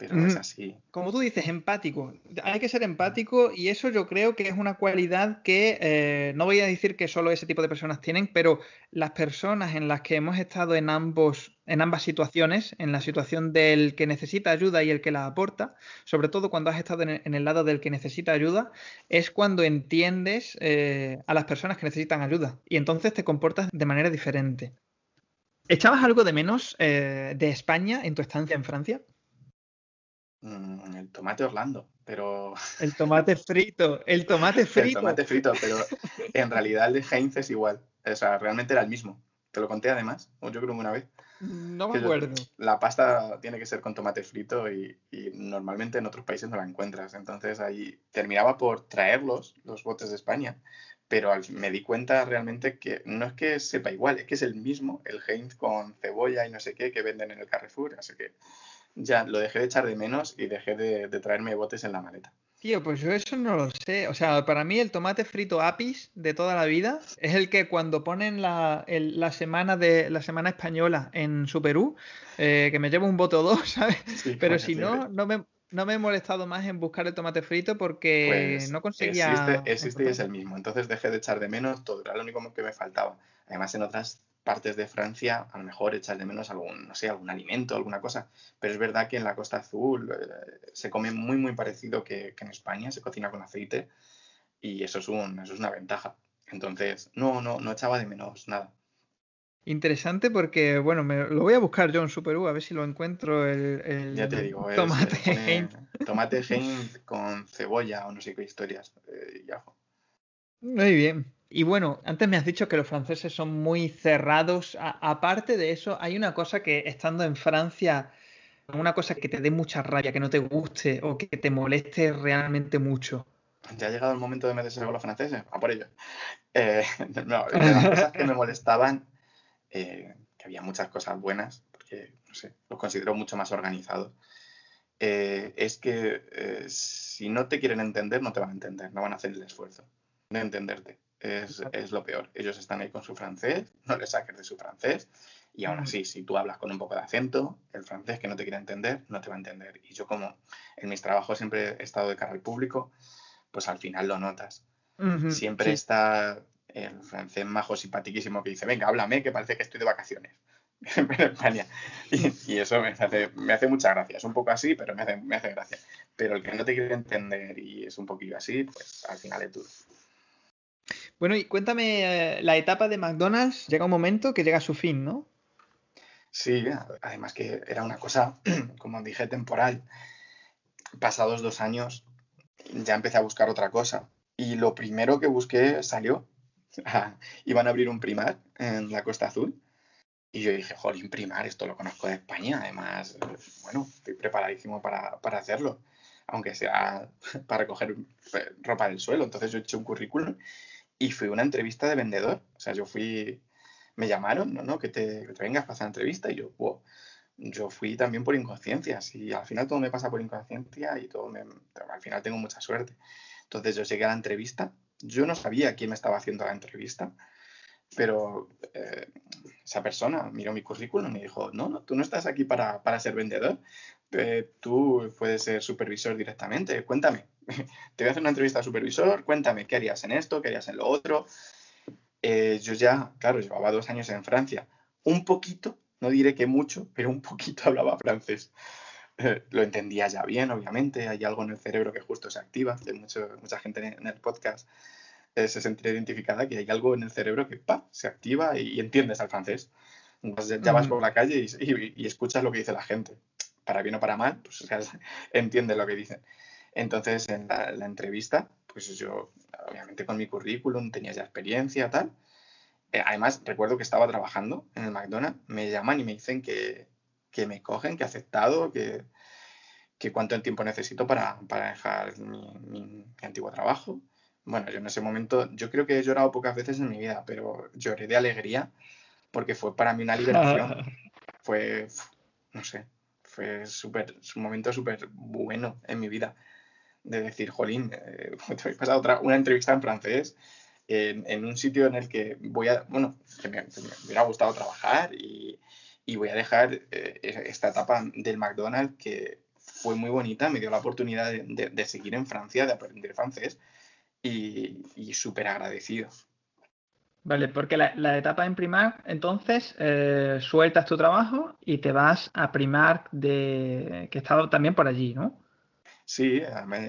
pero es así. Como tú dices, empático. Hay que ser empático y eso yo creo que es una cualidad que eh, no voy a decir que solo ese tipo de personas tienen, pero las personas en las que hemos estado en ambos, en ambas situaciones, en la situación del que necesita ayuda y el que la aporta, sobre todo cuando has estado en el, lado del que necesita ayuda, es cuando entiendes eh, a las personas que necesitan ayuda y entonces te comportas de manera diferente. ¿Echabas algo de menos eh, de España en tu estancia en Francia? Mm, el tomate Orlando, pero... El tomate frito, el tomate frito. el tomate frito, pero en realidad el de Heinz es igual. O sea, realmente era el mismo. Te lo conté además, o yo creo que una vez. No me acuerdo. la pasta tiene que ser con tomate frito y, normalmente en otros países no la encuentras. Entonces ahí terminaba por traerlos, los botes de España, pero me di cuenta realmente que no es que sepa igual, es que es el mismo, el Heinz con cebolla y no sé qué que venden en el Carrefour. Así que ya lo dejé de echar de menos y dejé de, traerme botes en la maleta. Tío, pues yo eso no lo sé. O sea, para mí el tomate frito apis de toda la vida es el que cuando ponen la, semana de la semana española en su Perú, eh, que me llevo un bote o dos, ¿sabes? Pero si no, no me, no me he molestado más en buscar el tomate frito porque pues no conseguía. Existe, existe y es el mismo. Entonces dejé de echar de menos todo. Era lo único que me faltaba. Además, en otras partes de Francia, a lo mejor echas de menos algún, no sé, algún alimento, alguna cosa. Pero es verdad que en la Costa Azul eh, se come muy, muy parecido que, en España, se cocina con aceite y eso es, un, eso es una ventaja. Entonces, no, no, no echaba de menos nada. Interesante porque, bueno, me, lo voy a buscar yo en Super U a ver si lo encuentro el, ya te digo, tomate Heinz. Tomate Heinz con cebolla o no sé qué historias eh. Muy bien. Y bueno, antes me has dicho que los franceses son muy cerrados. aparte de eso, hay una cosa que estando en Francia, una cosa que te dé mucha rabia, que no te guste o que te moleste realmente mucho. Ya ha llegado el momento de meterse con los franceses, a por ello. Eh, no, las cosas que me molestaban, eh, que había muchas cosas buenas, porque, no los considero mucho más organizados, eh, es que si no te quieren entender, no te van a entender, no van a hacer el esfuerzo de entenderte es, lo peor. Ellos están ahí con su francés, no les saques de su francés, y aún así, si tú hablas con un poco de acento, el francés que no te quiere entender, no te va a entender. Y yo como en mis trabajos siempre he estado de cara al público, pues al final lo notas. siempre está el francés majo simpatiquísimo que dice, venga, háblame, que parece que estoy de vacaciones en España. Y, eso me hace, me hace mucha gracia. Es un poco así, pero me hace, me hace gracia. Pero el que no te quiere entender y es un poquillo así, pues al final es duro. Bueno, y cuéntame, eh, la etapa de McDonald's llega un momento que llega a su fin, ¿no? Sí, además que era una cosa, como dije, temporal. Pasados dos años ya empecé a buscar otra cosa. Y lo primero que busqué salió. iban a abrir un primar en la Costa Azul. Y yo dije, jolín, primar, esto lo conozco de España. Además, bueno, estoy preparadísimo para, para hacerlo. Aunque sea para recoger eh, ropa del suelo. Entonces yo eché un currículum y fui una entrevista de vendedor. O sea, yo fui, me llamaron, ¿no? no que, te, que te vengas a hacer entrevista y yo, wow. Yo fui también por inconsciencia, y al final todo me pasa por inconsciencia y todo me, al final tengo mucha suerte. Entonces yo llegué a la entrevista, yo no sabía quién me estaba haciendo la entrevista, pero eh, esa persona miró mi currículum y dijo, no, no, tú no estás aquí para, para ser vendedor, eh, tú puedes ser supervisor directamente, cuéntame. te voy a hacer una entrevista al supervisor, cuéntame qué harías en esto, qué harías en lo otro. Eh, yo ya, claro, llevaba dos años en Francia. Un poquito, no diré que mucho, pero un poquito hablaba francés. Eh, lo entendía ya bien, obviamente. Hay algo en el cerebro que justo se activa. Hay mucha gente en el podcast se sentirá identificada que hay algo en el cerebro que pa, se activa y, entiendes al francés. Entonces ya vas por la calle y, escuchas lo que dice la gente. Para bien o para mal, pues o sea, entiendes lo que dicen. Entonces en la, entrevista, pues yo, obviamente con mi currículum, tenía ya experiencia, tal. Eh, además, recuerdo que estaba trabajando en el McDonald's, me llaman y me dicen que, que me cogen, que he aceptado, que, que cuánto tiempo necesito para, para dejar mi, mi, antiguo trabajo. Bueno, yo en ese momento, yo creo que he llorado pocas veces en mi vida, pero lloré de alegría porque fue para mí una liberación. fue, no sé, fue súper, un momento súper bueno en mi vida. De decir, jolín, eh, he pasado otra, una entrevista en francés en, un sitio en el que voy a, bueno, me, hubiera gustado trabajar y, y voy a dejar eh, esta etapa del McDonald's que fue muy bonita, me dio la oportunidad de, de seguir en Francia, de aprender francés y, súper agradecido. Vale, porque la, etapa en Primar, entonces, eh, sueltas tu trabajo y te vas a Primar de que he estado también por allí, ¿no? Sí,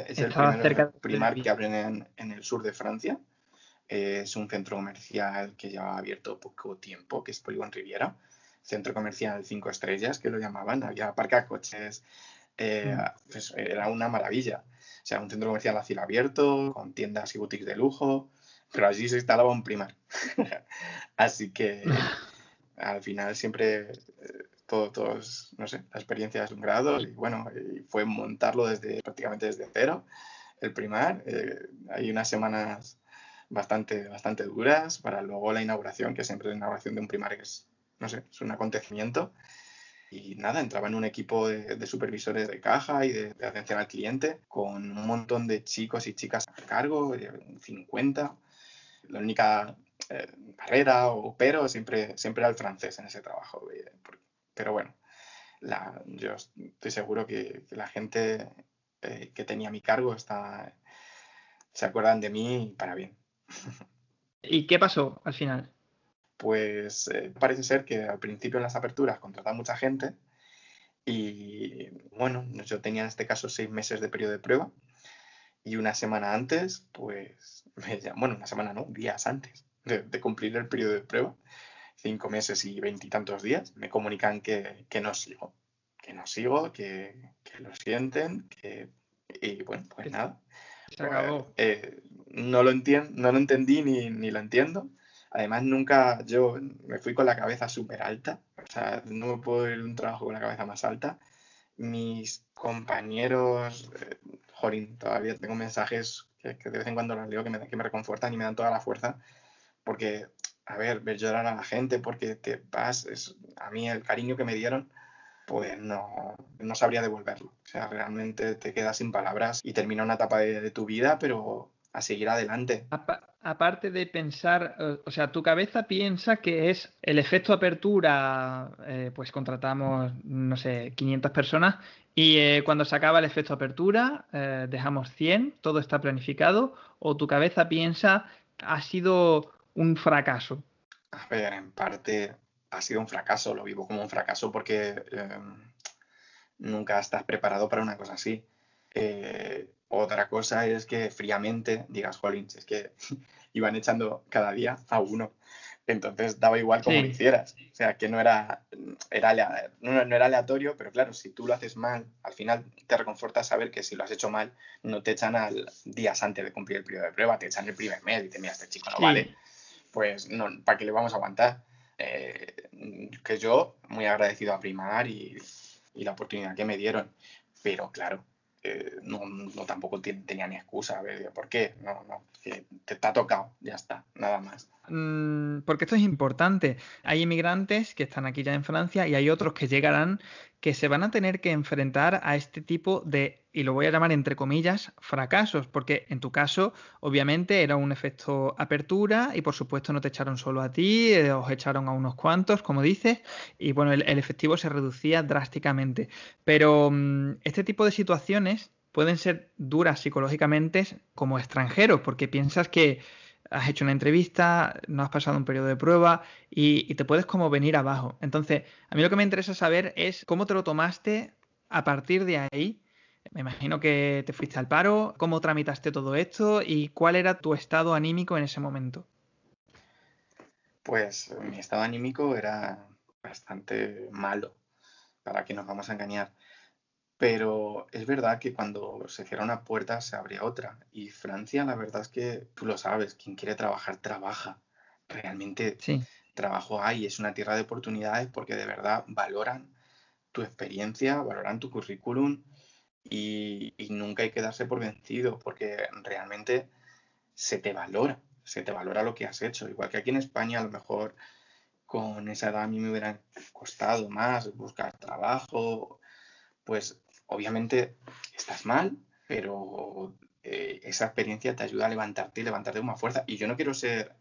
es el primer Primar que abren en, el sur de Francia. es un centro comercial que ya ha abierto poco tiempo, que es Polygon Riviera. Centro comercial cinco estrellas, que lo llamaban. Había parque coches. Eh, mm. pues, era una maravilla. O sea, un centro comercial a cielo abierto, con tiendas y boutiques de lujo, pero allí se instalaba un primar. Así que al final siempre eh, todo, todos, no sé, la experiencia es un grado y bueno, fue montarlo desde prácticamente desde cero, el primar. Eh, hay unas semanas bastante, bastante duras para luego la inauguración, que siempre la inauguración de un primar es, no sé, es un acontecimiento y nada, entraba en un equipo de, supervisores de caja y de, atención al cliente con un montón de chicos y chicas a cargo, 50. La única eh, barrera o pero siempre, siempre era el francés en ese trabajo. Pero bueno, la, yo estoy seguro que, la gente eh, que tenía mi cargo está, se acuerdan de mí para bien. ¿Y qué pasó al final? pues eh, parece ser que al principio en las aperturas contratan mucha gente y bueno, yo tenía en este caso seis meses de periodo de prueba y una semana antes, pues, bueno, una semana no, días antes de, cumplir el periodo de prueba, cinco meses y veintitantos días, me comunican que, no sigo, que no sigo, que, lo sienten, que, y bueno, pues nada. Se acabó. Eh, no, lo no lo entendí ni, ni lo entiendo Además, nunca yo me fui con la cabeza súper alta, o sea, no me puedo ir a un trabajo con la cabeza más alta. Mis compañeros, eh, Jorín, todavía tengo mensajes que, de vez en cuando los leo que me, que me reconfortan y me dan toda la fuerza, porque, a ver, ver llorar a la gente porque te vas, es, a mí el cariño que me dieron, pues no, no sabría devolverlo. O sea, realmente te quedas sin palabras y termina una etapa de, tu vida, pero a seguir adelante. Aparte de pensar, eh, o sea, tu cabeza piensa que es el efecto apertura, eh, pues contratamos, no sé, 500 personas y eh, cuando se acaba el efecto apertura dejamos 100, todo está planificado, o tu cabeza piensa ha sido un fracaso. A ver, en parte ha sido un fracaso, lo vivo como un fracaso porque em, nunca estás preparado para una cosa así. Otra cosa es que fríamente digas, jolín, es que iban echando cada día a uno. Entonces daba igual como lo hicieras. O sea, que no era, era, no, era aleatorio, pero claro, si tú lo haces mal, al final te reconforta saber que si lo has hecho mal, no te echan al días antes de cumplir el periodo de prueba, te echan el primer mes y te mira, este chico no vale. Pues no, ¿para qué le vamos a aguantar? Eh, que yo, muy agradecido a Primar y, y la oportunidad que me dieron. Pero claro, eh, no, no, tampoco tenía ni excusa. ¿por qué? No, no, te, te ha tocado, ya está, nada más. Mm, porque esto es importante. Hay inmigrantes que están aquí ya en Francia y hay otros que llegarán que se van a tener que enfrentar a este tipo de, y lo voy a llamar entre comillas, fracasos, porque en tu caso obviamente era un efecto apertura y por supuesto no te echaron solo a ti, eh, os echaron a unos cuantos, como dices, y bueno, el, efectivo se reducía drásticamente. Pero mm, este tipo de situaciones pueden ser duras psicológicamente como extranjeros, porque piensas que has hecho una entrevista, no has pasado un periodo de prueba y, te puedes como venir abajo. Entonces, a mí lo que me interesa saber es cómo te lo tomaste a partir de ahí. Me imagino que te fuiste al paro, cómo tramitaste todo esto y cuál era tu estado anímico en ese momento. Pues mi estado anímico era bastante malo, para que nos vamos a engañar. Pero es verdad que cuando se cierra una puerta se abre otra. Y Francia, la verdad es que tú lo sabes, quien quiere trabajar, trabaja. Realmente trabajo hay, es una tierra de oportunidades porque de verdad valoran tu experiencia, valoran tu currículum y, y nunca hay que darse por vencido porque realmente se te valora, se te valora lo que has hecho. Igual que aquí en España a lo mejor con esa edad a mí me hubiera costado más buscar trabajo, pues obviamente estás mal, pero eh, esa experiencia te ayuda a levantarte y levantarte con más fuerza. Y yo no quiero ser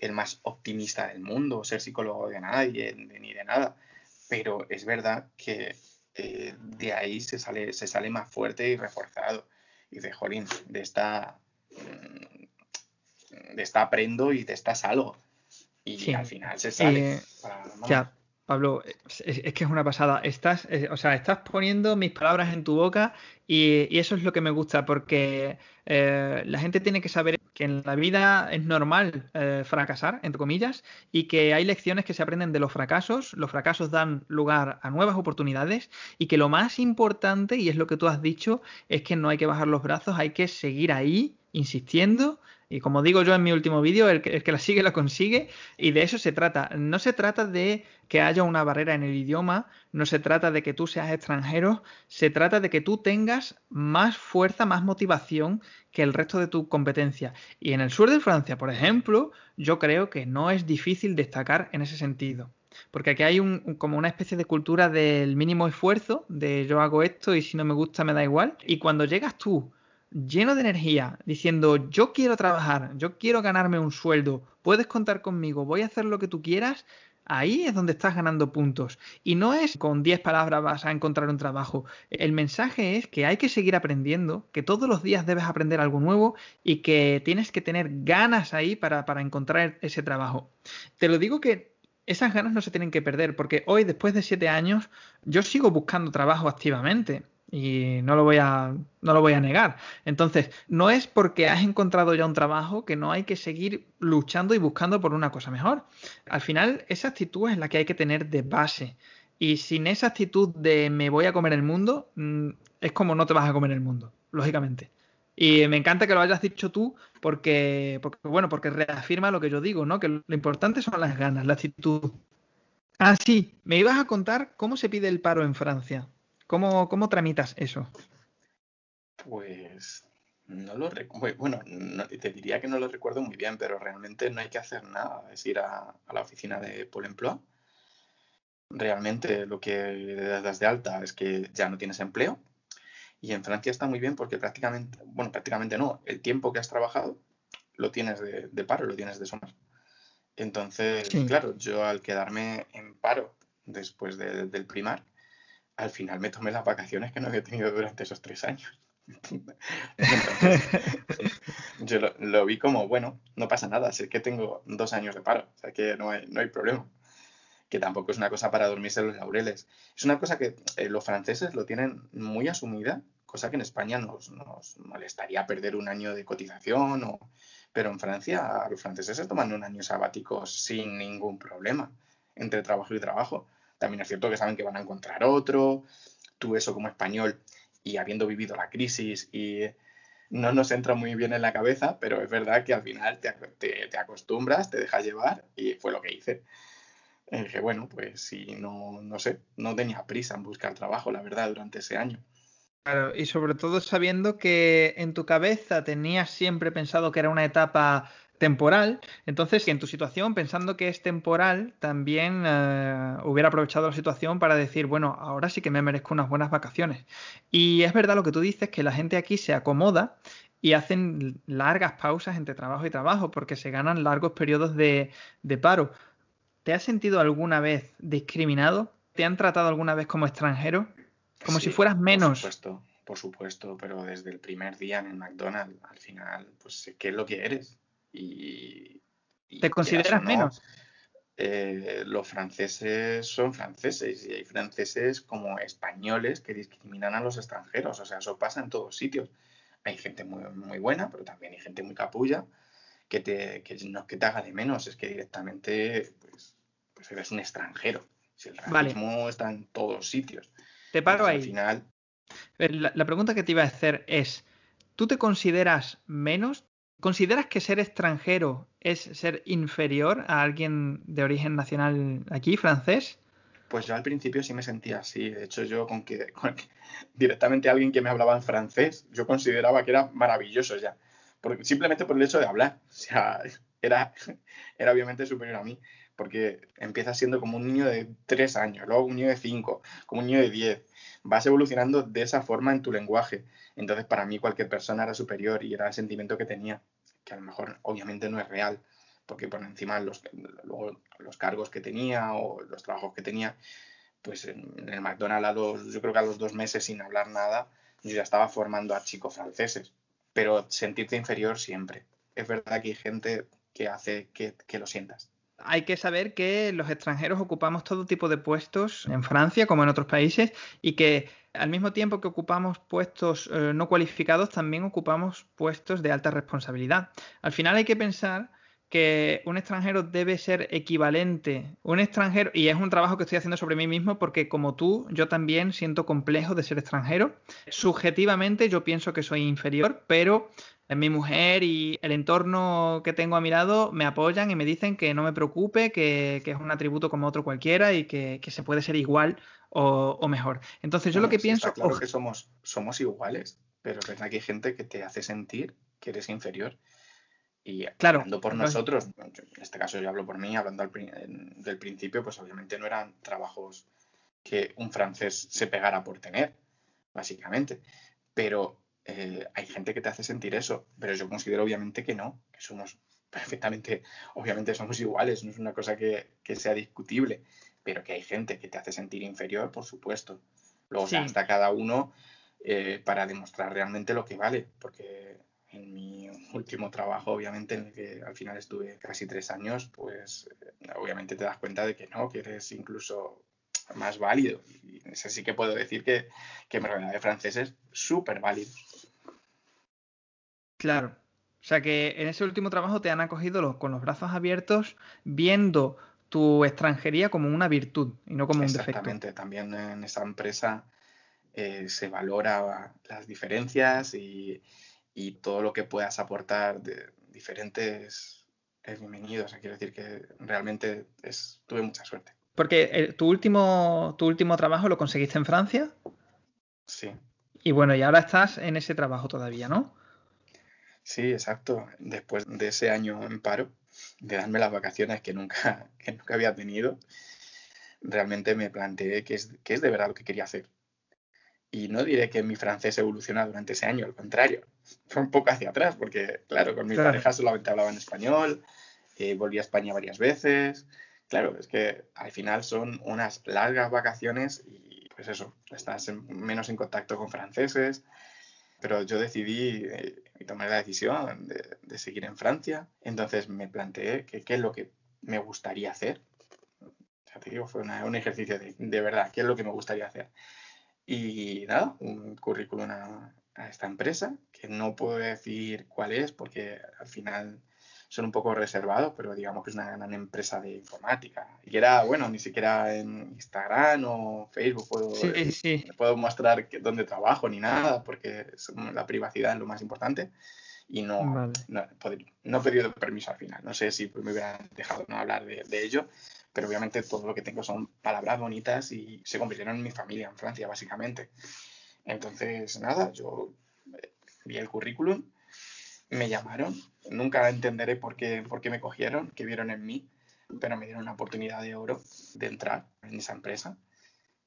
el más optimista del mundo, ser psicólogo de nadie, ni de nada, pero es verdad que eh, de ahí se sale, se sale más fuerte y reforzado. Y de jolín, de esta, mm, de esta aprendo y de esta salgo. Y al final se sale. Eh, Pablo, es, que es una pasada. Estás, o sea, estás poniendo mis palabras en tu boca y, eso es lo que me gusta, porque eh, la gente tiene que saber que en la vida es normal eh, fracasar, entre comillas, y que hay lecciones que se aprenden de los fracasos. Los fracasos dan lugar a nuevas oportunidades y que lo más importante, y es lo que tú has dicho, es que no hay que bajar los brazos, hay que seguir ahí, insistiendo y como digo yo en mi último vídeo, el que, la sigue lo consigue y de eso se trata. No se trata de que haya una barrera en el idioma, no se trata de que tú seas extranjero, se trata de que tú tengas más fuerza, más motivación que el resto de tu competencia. Y en el sur de Francia, por ejemplo, yo creo que no es difícil destacar en ese sentido. Porque aquí hay un, como una especie de cultura del mínimo esfuerzo, de yo hago esto y si no me gusta me da igual. Y cuando llegas tú lleno de energía, diciendo yo quiero trabajar, yo quiero ganarme un sueldo, puedes contar conmigo, voy a hacer lo que tú quieras, ahí es donde estás ganando puntos. Y no es con 10 palabras vas a encontrar un trabajo. El mensaje es que hay que seguir aprendiendo, que todos los días debes aprender algo nuevo y que tienes que tener ganas ahí para, para encontrar ese trabajo. Te lo digo que esas ganas no se tienen que perder, porque hoy, después de 7 años, yo sigo buscando trabajo activamente y no lo voy a no lo voy a negar. Entonces, no es porque has encontrado ya un trabajo que no hay que seguir luchando y buscando por una cosa mejor. Al final, esa actitud es la que hay que tener de base. Y sin esa actitud de me voy a comer el mundo, mm, es como no te vas a comer el mundo, lógicamente. Y me encanta que lo hayas dicho tú porque, porque bueno, porque reafirma lo que yo digo, ¿no? Que lo importante son las ganas, la actitud. Ah, sí, me ibas a contar cómo se pide el paro en Francia. ¿Cómo, cómo tramitas eso? Pues no lo recuerdo. Bueno, te diría que no lo recuerdo muy bien, pero realmente no hay que hacer nada. Es ir a, la oficina de Pôle emploi. Realmente lo que das de alta es que ya no tienes empleo. Y en Francia está muy bien porque prácticamente, bueno, prácticamente no, el tiempo que has trabajado lo tienes de, paro, lo tienes de sumar. Entonces, claro, yo al quedarme en paro después del primar, al final me tomé las vacaciones que no había tenido durante esos tres años. yo lo, vi como, bueno, no pasa nada, sé que tengo dos años de paro, o sea que no hay, no hay problema. Que tampoco es una cosa para dormirse los laureles. Es una cosa que eh, los franceses lo tienen muy asumida, cosa que en España nos, nos molestaría perder un año de cotización, o... pero en Francia los franceses se toman un año sabático sin ningún problema entre trabajo y trabajo. También es cierto que saben que van a encontrar otro. Tú eso como español y habiendo vivido la crisis y no nos entra muy bien en la cabeza, pero es verdad que al final te, te, acostumbras, te dejas llevar y fue lo que hice. Dije, bueno, pues si no, no sé, no tenía prisa en buscar trabajo, la verdad, durante ese año. Claro, y sobre todo sabiendo que en tu cabeza tenías siempre pensado que era una etapa temporal. Entonces, en tu situación, pensando que es temporal, también eh, hubiera aprovechado la situación para decir, bueno, ahora sí que me merezco unas buenas vacaciones. Y es verdad lo que tú dices, que la gente aquí se acomoda y hacen largas pausas entre trabajo y trabajo porque se ganan largos periodos de, paro. ¿Te has sentido alguna vez discriminado? ¿Te han tratado alguna vez como extranjero? Como si fueras menos por supuesto, pero desde el primer día en el McDonald's, al final, pues sé qué es lo que eres. Y, ¿Te consideras menos? Eh, los franceses son franceses y hay franceses como españoles que discriminan a los extranjeros. O sea, eso pasa en todos sitios. Hay gente muy, muy buena, pero también hay gente muy capulla que, te, que no es que te haga de menos, es que directamente pues, pues eres un extranjero. Si el racismo está en todos sitios. Te paro ahí. Al final. La, la pregunta que te iba a hacer es: ¿tú te consideras menos? ¿Consideras que ser extranjero es ser inferior a alguien de origen nacional aquí, francés? Pues yo al principio sí me sentía así. De hecho, yo con que, directamente alguien que me hablaba en francés, yo consideraba que era maravilloso ya. Simplemente por el hecho de hablar. O sea, era, era obviamente superior a mí. Porque empiezas siendo como un niño de tres años, luego un niño de cinco, como un niño de diez. Vas evolucionando de esa forma en tu lenguaje. Entonces, para mí cualquier persona era superior y era el sentimiento que tenía que a lo mejor obviamente no es real, porque por encima los, luego, los cargos que tenía o los trabajos que tenía, pues en, el McDonald's yo creo que a los dos meses sin hablar nada, yo ya estaba formando a chicos franceses, pero sentirte inferior siempre. Es verdad que hay gente que hace que, que lo sientas hay que saber que los extranjeros ocupamos todo tipo de puestos en Francia como en otros países y que al mismo tiempo que ocupamos puestos eh, no cualificados, también ocupamos puestos de alta responsabilidad. Al final hay que pensar que un extranjero debe ser equivalente. Un extranjero, y es un trabajo que estoy haciendo sobre mí mismo porque como tú, yo también siento complejo de ser extranjero. Subjetivamente yo pienso que soy inferior, pero mi mujer y el entorno que tengo a mi lado me apoyan y me dicen que no me preocupe, que, es un atributo como otro cualquiera y que, se puede ser igual o, mejor. Entonces, yo lo que pienso. claro que somos, somos iguales, pero es verdad que hay gente que te hace sentir que eres inferior. Y claro, hablando por nosotros, en este caso yo hablo por mí, hablando del principio, pues obviamente no eran trabajos que un francés se pegara por tener, básicamente. Pero eh, hay gente que te hace sentir eso, pero yo considero obviamente que no, que somos perfectamente, obviamente somos iguales, no es una cosa que, sea discutible, pero que hay gente que te hace sentir inferior, por supuesto. Luego sí. está cada uno eh, para demostrar realmente lo que vale, porque en mi último trabajo, obviamente, en el que al final estuve casi tres años, pues eh, obviamente te das cuenta de que no, que eres incluso más válido. Y eso sí que puedo decir que, que me rodeaba de franceses súper válidos. Claro. O sea que en ese último trabajo te han acogido con los brazos abiertos, viendo tu extranjería como una virtud y no como un defecto. Exactamente. También en esa empresa eh, se valora las diferencias y, todo lo que puedas aportar de diferentes es bienvenido. O sea, quiero decir que realmente tuve mucha suerte. Porque eh, tu, último, tu último trabajo lo conseguiste en Francia. Sí. Y bueno, y ahora estás en ese trabajo todavía, ¿no? Sí, exacto. Después de ese año en paro, de darme las vacaciones que nunca, que nunca había tenido, realmente me planteé qué es, es de verdad lo que quería hacer. Y no diré que mi francés evoluciona durante ese año, al contrario, fue un poco hacia atrás, porque claro, con mi pareja solamente hablaba en español, eh, volví a España varias veces. Claro, es que al final son unas largas vacaciones y pues eso, estás menos en contacto con franceses, pero yo decidí eh, y tomé la decisión de, seguir en Francia. Entonces me planteé qué es lo que me gustaría hacer. O te digo, fue un ejercicio de, de, verdad, qué es lo que me gustaría hacer. Y nada, un currículum a, a esta empresa, que no puedo decir cuál es porque al final son un poco reservados, pero digamos que es una gran empresa de informática. Y era, bueno, ni siquiera en Instagram o Facebook puedo, puedo mostrar que, dónde trabajo ni nada, porque la privacidad es lo más importante. Y no, no, no, he pedido permiso al final. No sé si me hubieran dejado no hablar de, de ello, pero obviamente todo lo que tengo son palabras bonitas y se convirtieron en mi familia en Francia, básicamente. Entonces, nada, yo eh, vi el currículum me llamaron. Nunca entenderé por qué, por qué me cogieron, qué vieron en mí, pero me dieron una oportunidad de oro de entrar en esa empresa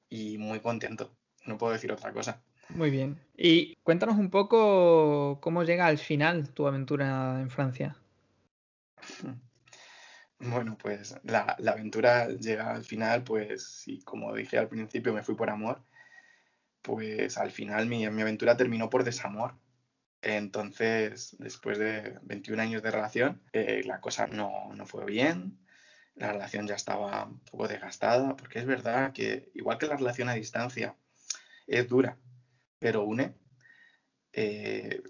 y muy contento. No puedo decir otra cosa. Muy bien. Y cuéntanos un poco cómo llega al final tu aventura en Francia. Bueno, pues la, la aventura llega al final, pues sí, como dije al principio, me fui por amor pues al final mi, mi aventura terminó por desamor. Entonces, después de 21 años de relación, eh, la cosa no, no, fue bien, la relación ya estaba un poco desgastada, porque es verdad que igual que la relación a distancia es dura, pero une. Eh,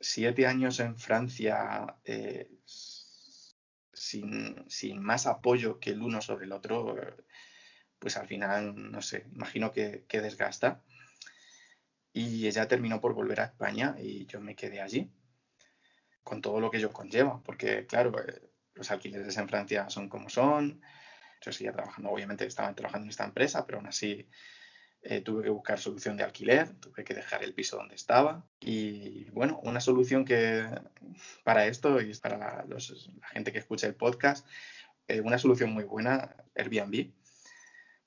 siete años en Francia eh, sin, sin, más apoyo que el uno sobre el otro, pues al final, no sé, imagino que, que desgasta y ella terminó por volver a España y yo me quedé allí con todo lo que ello conlleva, porque claro, eh, los alquileres en Francia son como son, yo seguía trabajando, obviamente estaba trabajando en esta empresa, pero aún así eh, tuve que buscar solución de alquiler, tuve que dejar el piso donde estaba y bueno, una solución que para esto y para la, gente que escucha el podcast, eh, una solución muy buena, Airbnb,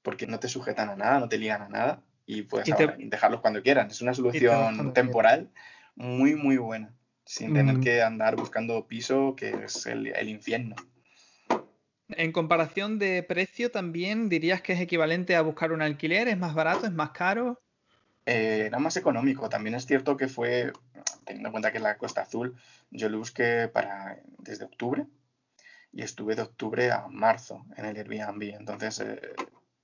porque no te sujetan a nada, no te ligan a nada y puedes dejarlos cuando quieran. Es una solución temporal muy, muy buena, sin tener que andar buscando piso, que es el, el, infierno. En comparación de precio, también dirías que es equivalente a buscar un alquiler, es más barato, es más caro. Eh, era más económico. También es cierto que fue, teniendo en cuenta que la Costa Azul, yo lo busqué para desde octubre y estuve de octubre a marzo en el Airbnb. Entonces, eh,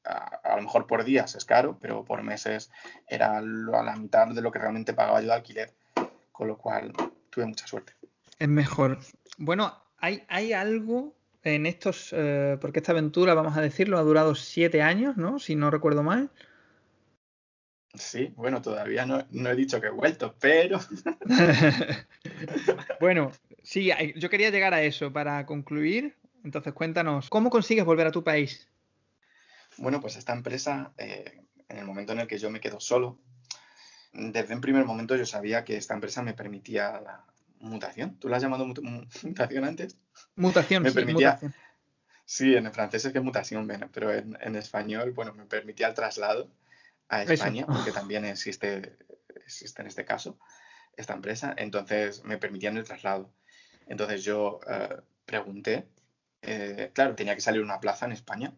a, lo mejor por días es caro, pero por meses era a la mitad de lo que realmente pagaba yo de alquiler, con lo cual tuve mucha suerte. Es mejor. Bueno, hay, hay algo en estos, eh, porque esta aventura, vamos a decirlo, ha durado siete años, ¿no? Si no recuerdo mal. Sí, bueno, todavía no, no he dicho que he vuelto, pero... bueno, sí, yo quería llegar a eso para concluir. Entonces, cuéntanos, ¿cómo consigues volver a tu país? Bueno, pues esta empresa, eh, en el momento en el que yo me quedo solo, desde un primer momento yo sabía que esta empresa me permitía la mutación. ¿Tú la has llamado mutación antes? Mutación, me sí, permitía, Sí, en francés es que mutación, pero en, en, español, bueno, me permitía el traslado a España, porque también existe, existe en este caso esta empresa, entonces me permitían el traslado. Entonces yo eh, pregunté, eh, claro, tenía que salir una plaza en España,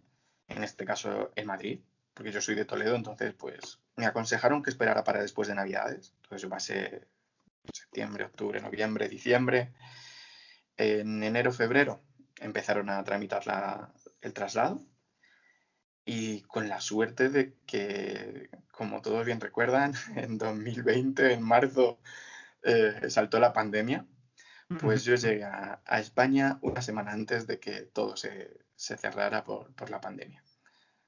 en este caso en Madrid, porque yo soy de Toledo, entonces pues me aconsejaron que esperara para después de Navidades. Entonces yo pasé septiembre, octubre, noviembre, diciembre. En enero, febrero empezaron a tramitar la, el traslado y con la suerte de que, como todos bien recuerdan, en 2020, en marzo, eh, saltó la pandemia, pues yo llegué a, a, España una semana antes de que todo se, se cerrara por, por, la pandemia.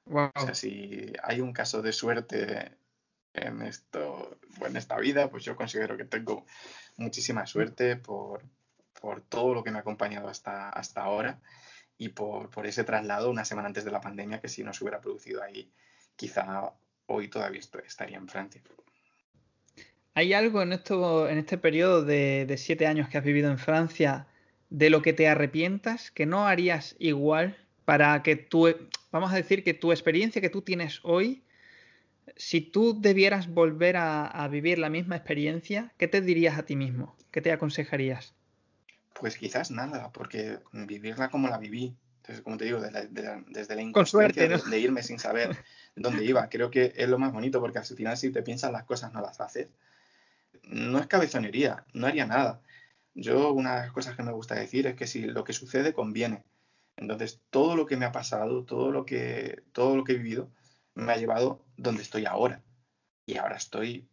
O sea, si hay un caso de suerte en, esto, en esta vida, pues yo considero que tengo muchísima suerte por, por todo lo que me ha acompañado hasta, hasta ahora y por, por, ese traslado una semana antes de la pandemia que si no se hubiera producido ahí, quizá hoy todavía estaría en Francia. ¿Hay algo en, esto, en este periodo de, de siete años que has vivido en Francia de lo que te arrepientas, que no harías igual para que tú, vamos a decir que tu experiencia que tú tienes hoy, si tú debieras volver a, a, vivir la misma experiencia, ¿qué te dirías a ti mismo? ¿Qué te aconsejarías? Pues quizás nada, porque vivirla como la viví, entonces, como te digo, de la, de la, desde la inconsciencia ¿no? de, de, irme sin saber dónde iba, creo que es lo más bonito, porque al final si te piensas las cosas no las haces. No es cabezonería, no haría nada. Yo una de las cosas que me gusta decir es que si lo que sucede conviene, entonces, todo lo que me ha pasado, todo lo que, todo lo que he vivido, me ha llevado donde estoy ahora. Y ahora estoy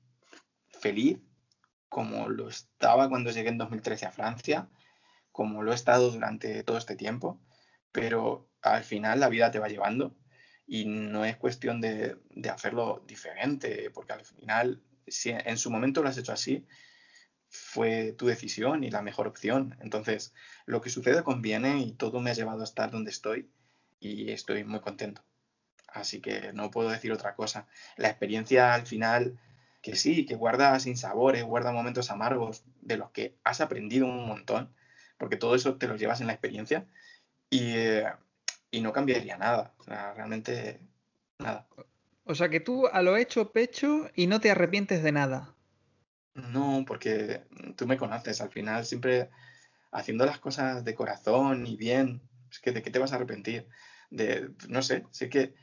feliz, como lo estaba cuando llegué en 2013 a Francia, como lo he estado durante todo este tiempo, pero al final la vida te va llevando y no es cuestión de, de hacerlo diferente, porque al final, si en su momento lo has hecho así, fue tu decisión y la mejor opción. Entonces, lo que sucede conviene y todo me ha llevado a estar donde estoy y estoy muy contento. Así que no puedo decir otra cosa. La experiencia al final, que sí, que guarda sin sabores, guarda momentos amargos de los que has aprendido un montón, porque todo eso te lo llevas en la experiencia y, eh, y no cambiaría nada. O sea, realmente nada. O sea que tú a lo hecho pecho y no te arrepientes de nada. No, porque tú me conoces, al final siempre haciendo las cosas de corazón y bien, es que de qué te vas a arrepentir. De, no sé, sé que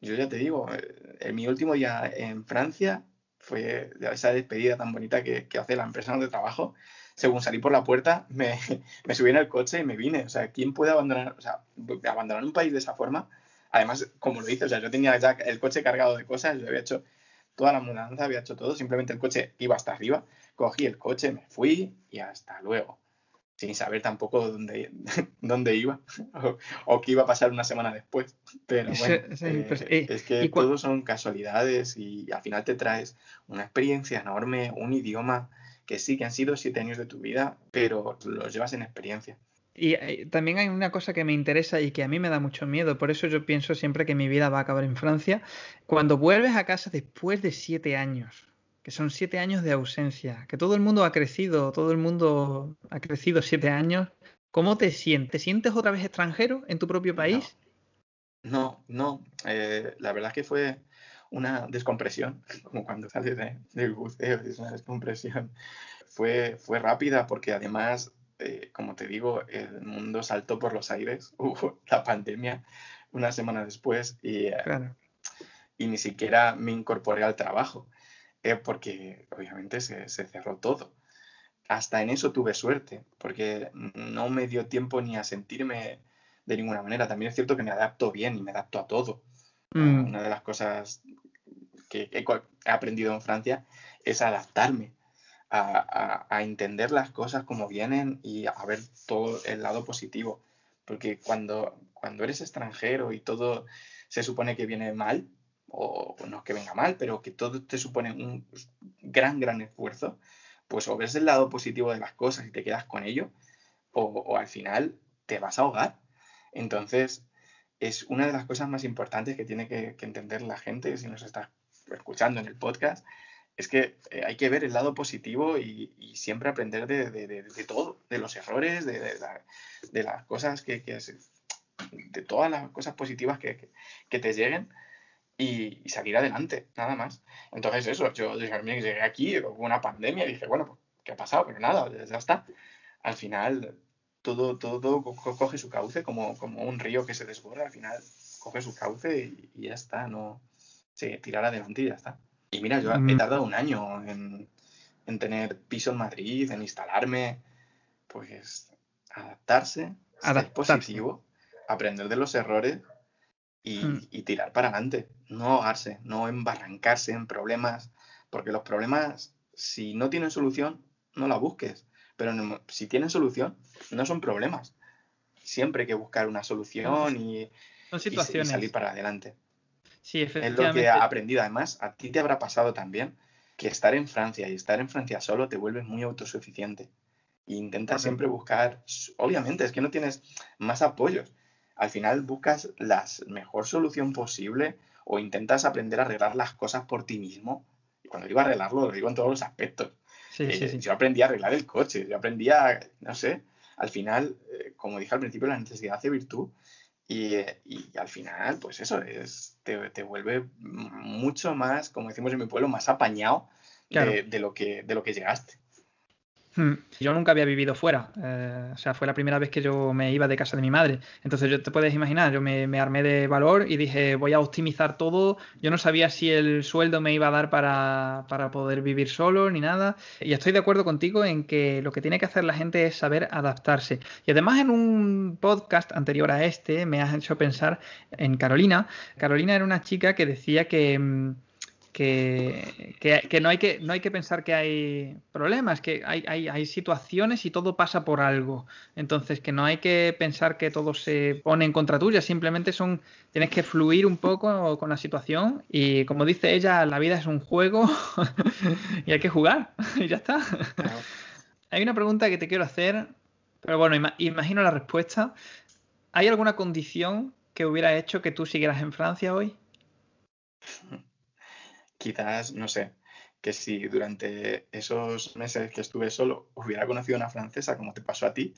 yo ya te digo, eh, en mi último día en Francia fue esa despedida tan bonita que, hace la empresa donde trabajo. Según salí por la puerta, me, me, subí en el coche y me vine. O sea, ¿quién puede abandonar, o sea, abandonar un país de esa forma? Además, como lo hice, o sea, yo tenía ya el coche cargado de cosas, yo había hecho toda la mudanza, había hecho todo, simplemente el coche iba hasta arriba, cogí el coche, me fui y hasta luego sin saber tampoco dónde, dónde iba o, qué iba a pasar una semana después. Pero bueno, eh, eh, es que todos son casualidades y al final te traes una experiencia enorme, un idioma que sí que han sido siete años de tu vida, pero los llevas en experiencia. Y eh, también hay una cosa que me interesa y que a mí me da mucho miedo, por eso yo pienso siempre que mi vida va a acabar en Francia. Cuando vuelves a casa después de siete años, que son siete años de ausencia, que todo el mundo ha crecido, todo el mundo ha crecido siete años. ¿Cómo te sientes? ¿Te sientes otra vez extranjero en tu propio país? No, no. Eh, la verdad es que fue una descompresión, como cuando sales de, del buceo, es una descompresión. Fue, fue rápida porque además, eh, como te digo, el mundo saltó por los aires, hubo la pandemia una semana después y, eh, y ni siquiera me incorporé al trabajo porque obviamente se, cerró todo. Hasta en eso tuve suerte, porque no me dio tiempo ni a sentirme de ninguna manera. También es cierto que me adapto bien y me adapto a todo. Mm. Una de las cosas que he, aprendido en Francia es adaptarme, a, entender las cosas como vienen y a ver todo el lado positivo. Porque cuando, cuando eres extranjero y todo se supone que viene mal, o no que venga mal, pero que todo te supone un gran, gran esfuerzo, pues o ves el lado positivo de las cosas y te quedas con ello, o, al final te vas a ahogar. Entonces, es una de las cosas más importantes que tiene que, entender la gente si nos está escuchando en el podcast, es que eh, hay que ver el lado positivo y, siempre aprender de, todo, de los errores, de, las cosas que, que, de todas las cosas positivas que, te lleguen y, salir adelante, nada más. Entonces eso, yo llegué aquí, hubo una pandemia y dije, bueno, pues, ¿qué ha pasado? Pero nada, ya está. Al final, todo, todo, coge su cauce como, como un río que se desborda, al final coge su cauce y, ya está, no sí, tirar adelante y ya está. Y mira, yo he mm. tardado un año en, en tener piso en Madrid, en instalarme, pues adaptarse, ser positivo, aprender de los errores Mm. y, tirar para adelante, no ahogarse, no embarrancarse en problemas, porque los problemas, si no tienen solución, no la busques, pero si tienen solución, no son problemas. Siempre hay que buscar una solución y, salir para adelante. Sí, efectivamente. Es lo que he aprendido. Además, a ti te habrá pasado también que estar en Francia y estar en Francia solo te vuelve muy autosuficiente. E intenta siempre buscar, obviamente, es que no tienes más apoyos al final buscas la mejor solución posible o intentas aprender a arreglar las cosas por ti mismo. Y cuando digo arreglarlo, lo digo en todos los aspectos. Eh, yo aprendí a arreglar el coche, yo aprendí a, no sé, al final, eh, como dije al principio, la necesidad hace virtud. Y, eh, al final, pues eso, es, te, vuelve mucho más, como decimos en mi pueblo, más apañado de, lo que, de lo que llegaste. Hmm. Yo nunca había vivido fuera, eh, o sea, fue la primera vez que yo me iba de casa de mi madre. Entonces, yo te puedes imaginar, yo me, armé de valor y dije, voy a optimizar todo. Yo no sabía si el sueldo me iba a dar para, para poder vivir solo ni nada. Y estoy de acuerdo contigo en que lo que tiene que hacer la gente es saber adaptarse. Y además, en un podcast anterior a este, me has hecho pensar en Carolina. Carolina era una chica que decía que que, no, hay que no hay que pensar que hay problemas, que hay, hay, situaciones y todo pasa por algo. Entonces, que no hay que pensar que todo se pone en contra tuya, simplemente son tienes que fluir un poco con la situación y como dice ella, la vida es un juego y hay que jugar y ya está. Hay una pregunta que te quiero hacer, pero bueno, imagino la respuesta. ¿Hay alguna condición que hubiera hecho que tú siguieras en Francia hoy? quizás, no sé, que si durante esos meses que estuve solo hubiera conocido a una francesa como te pasó a ti,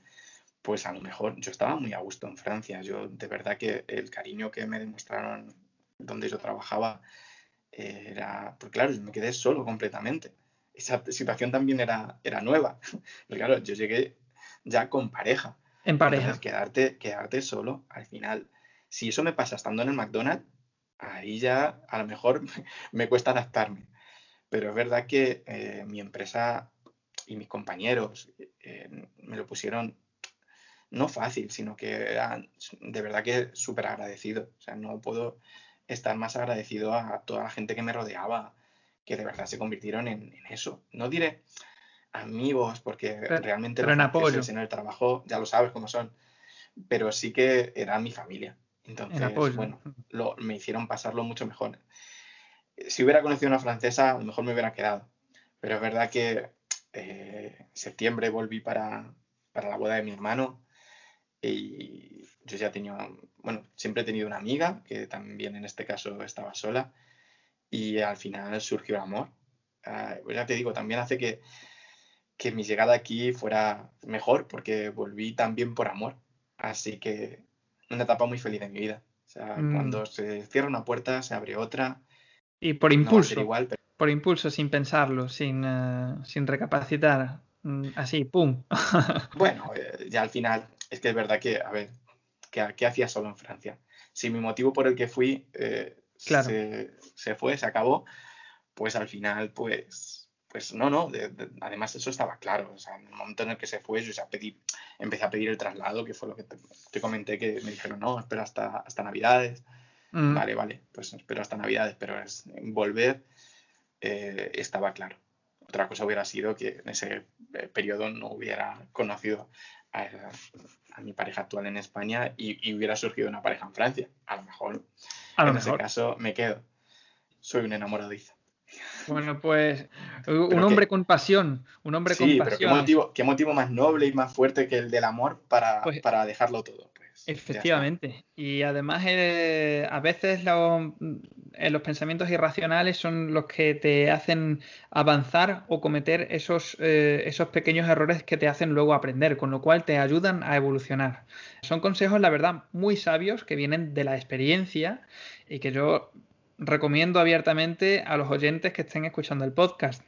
pues a lo mejor yo estaba muy a gusto en Francia. Yo de verdad que el cariño que me demostraron donde yo trabajaba era, pues claro, yo me quedé solo completamente. Esa situación también era, era nueva. Pero claro, yo llegué ya con pareja. En pareja. quedarte, quedarte solo, al final, si eso me pasa estando en el McDonald's, ahí ya a lo mejor me cuesta adaptarme. pero es verdad que eh, mi empresa y mis compañeros eh, me lo pusieron no fácil, sino que de verdad que súper agradecido. O sea, no puedo estar más agradecido a toda la gente que me rodeaba, que de verdad se convirtieron en, eso. No diré amigos, porque realmente pero en apoyo. en el trabajo ya lo sabes cómo son, pero sí que era mi familia. Entonces, bueno, lo, me hicieron pasarlo mucho mejor. Si hubiera conocido una francesa, a lo mejor me hubiera quedado. Pero es verdad que eh, en septiembre volví para, para la boda de mi hermano y yo ya tenía, bueno, siempre he tenido una amiga que también en este caso estaba sola y al final surgió el amor. Ah, pues ya te digo, también hace que, que mi llegada aquí fuera mejor porque volví también por amor. Así que una etapa muy feliz de mi vida. O sea, mm. cuando se cierra una puerta, se abre otra. Y por impulso. igual, Por impulso, sin pensarlo, sin, eh, sin recapacitar. Mm, así, ¡pum! bueno, eh, ya al final, es que es verdad que, a ver, ¿qué, hacía solo en Francia? Si mi motivo por el que fui eh, se, se, fue, se acabó, pues al final, pues, pues no, no, además eso estaba claro. O sea, en el momento en el que se fue, yo ya pedí, empecé a pedir el traslado, que fue lo que te, comenté, que me dijeron, no, espera hasta, hasta Navidades. Mm. Vale, vale, pues espero hasta Navidades, pero es, volver eh, estaba claro. Otra cosa hubiera sido que en ese eh, periodo no hubiera conocido a, mi pareja actual en España y, hubiera surgido una pareja en Francia. A lo mejor, en ese caso, me quedo. Soy un enamoradizo. Bueno, pues un hombre con pasión, un hombre con pasión. Pero qué motivo, qué motivo más noble y más fuerte que el del amor para, pues para dejarlo todo. Pues, efectivamente. Y además eh, a veces eh, los pensamientos irracionales son los que te hacen avanzar o cometer esos, eh, esos pequeños errores que te hacen luego aprender, con lo cual te ayudan a evolucionar. Son consejos, la verdad, muy sabios que vienen de la experiencia y que yo recomiendo abiertamente a los oyentes que estén escuchando el podcast.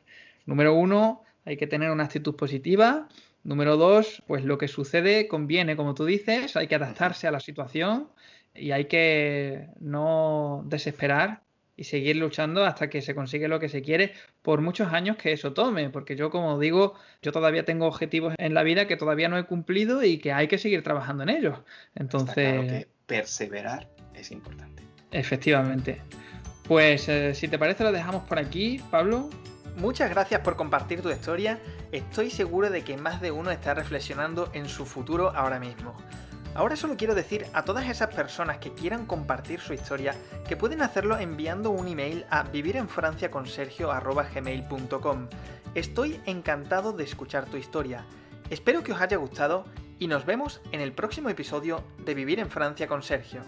Número uno, hay que tener una actitud positiva. Número dos, pues lo que sucede conviene, como tú dices, hay que adaptarse a la situación y hay que no desesperar y seguir luchando hasta que se consigue lo que se quiere por muchos años que eso tome, porque yo como digo, yo todavía tengo objetivos en la vida que todavía no he cumplido y que hay que seguir trabajando en ellos. Entonces, perseverar es importante. Efectivamente. Pues eh, si te parece lo dejamos por aquí, Pablo. Muchas gracias por compartir tu historia. Estoy seguro de que más de uno está reflexionando en su futuro ahora mismo. Ahora solo quiero decir a todas esas personas que quieran compartir su historia que pueden hacerlo enviando un email a vivirenfranciaconsergio.gmail.com. Estoy encantado de escuchar tu historia. Espero que os haya gustado y nos vemos en el próximo episodio de Vivir en Francia con Sergio.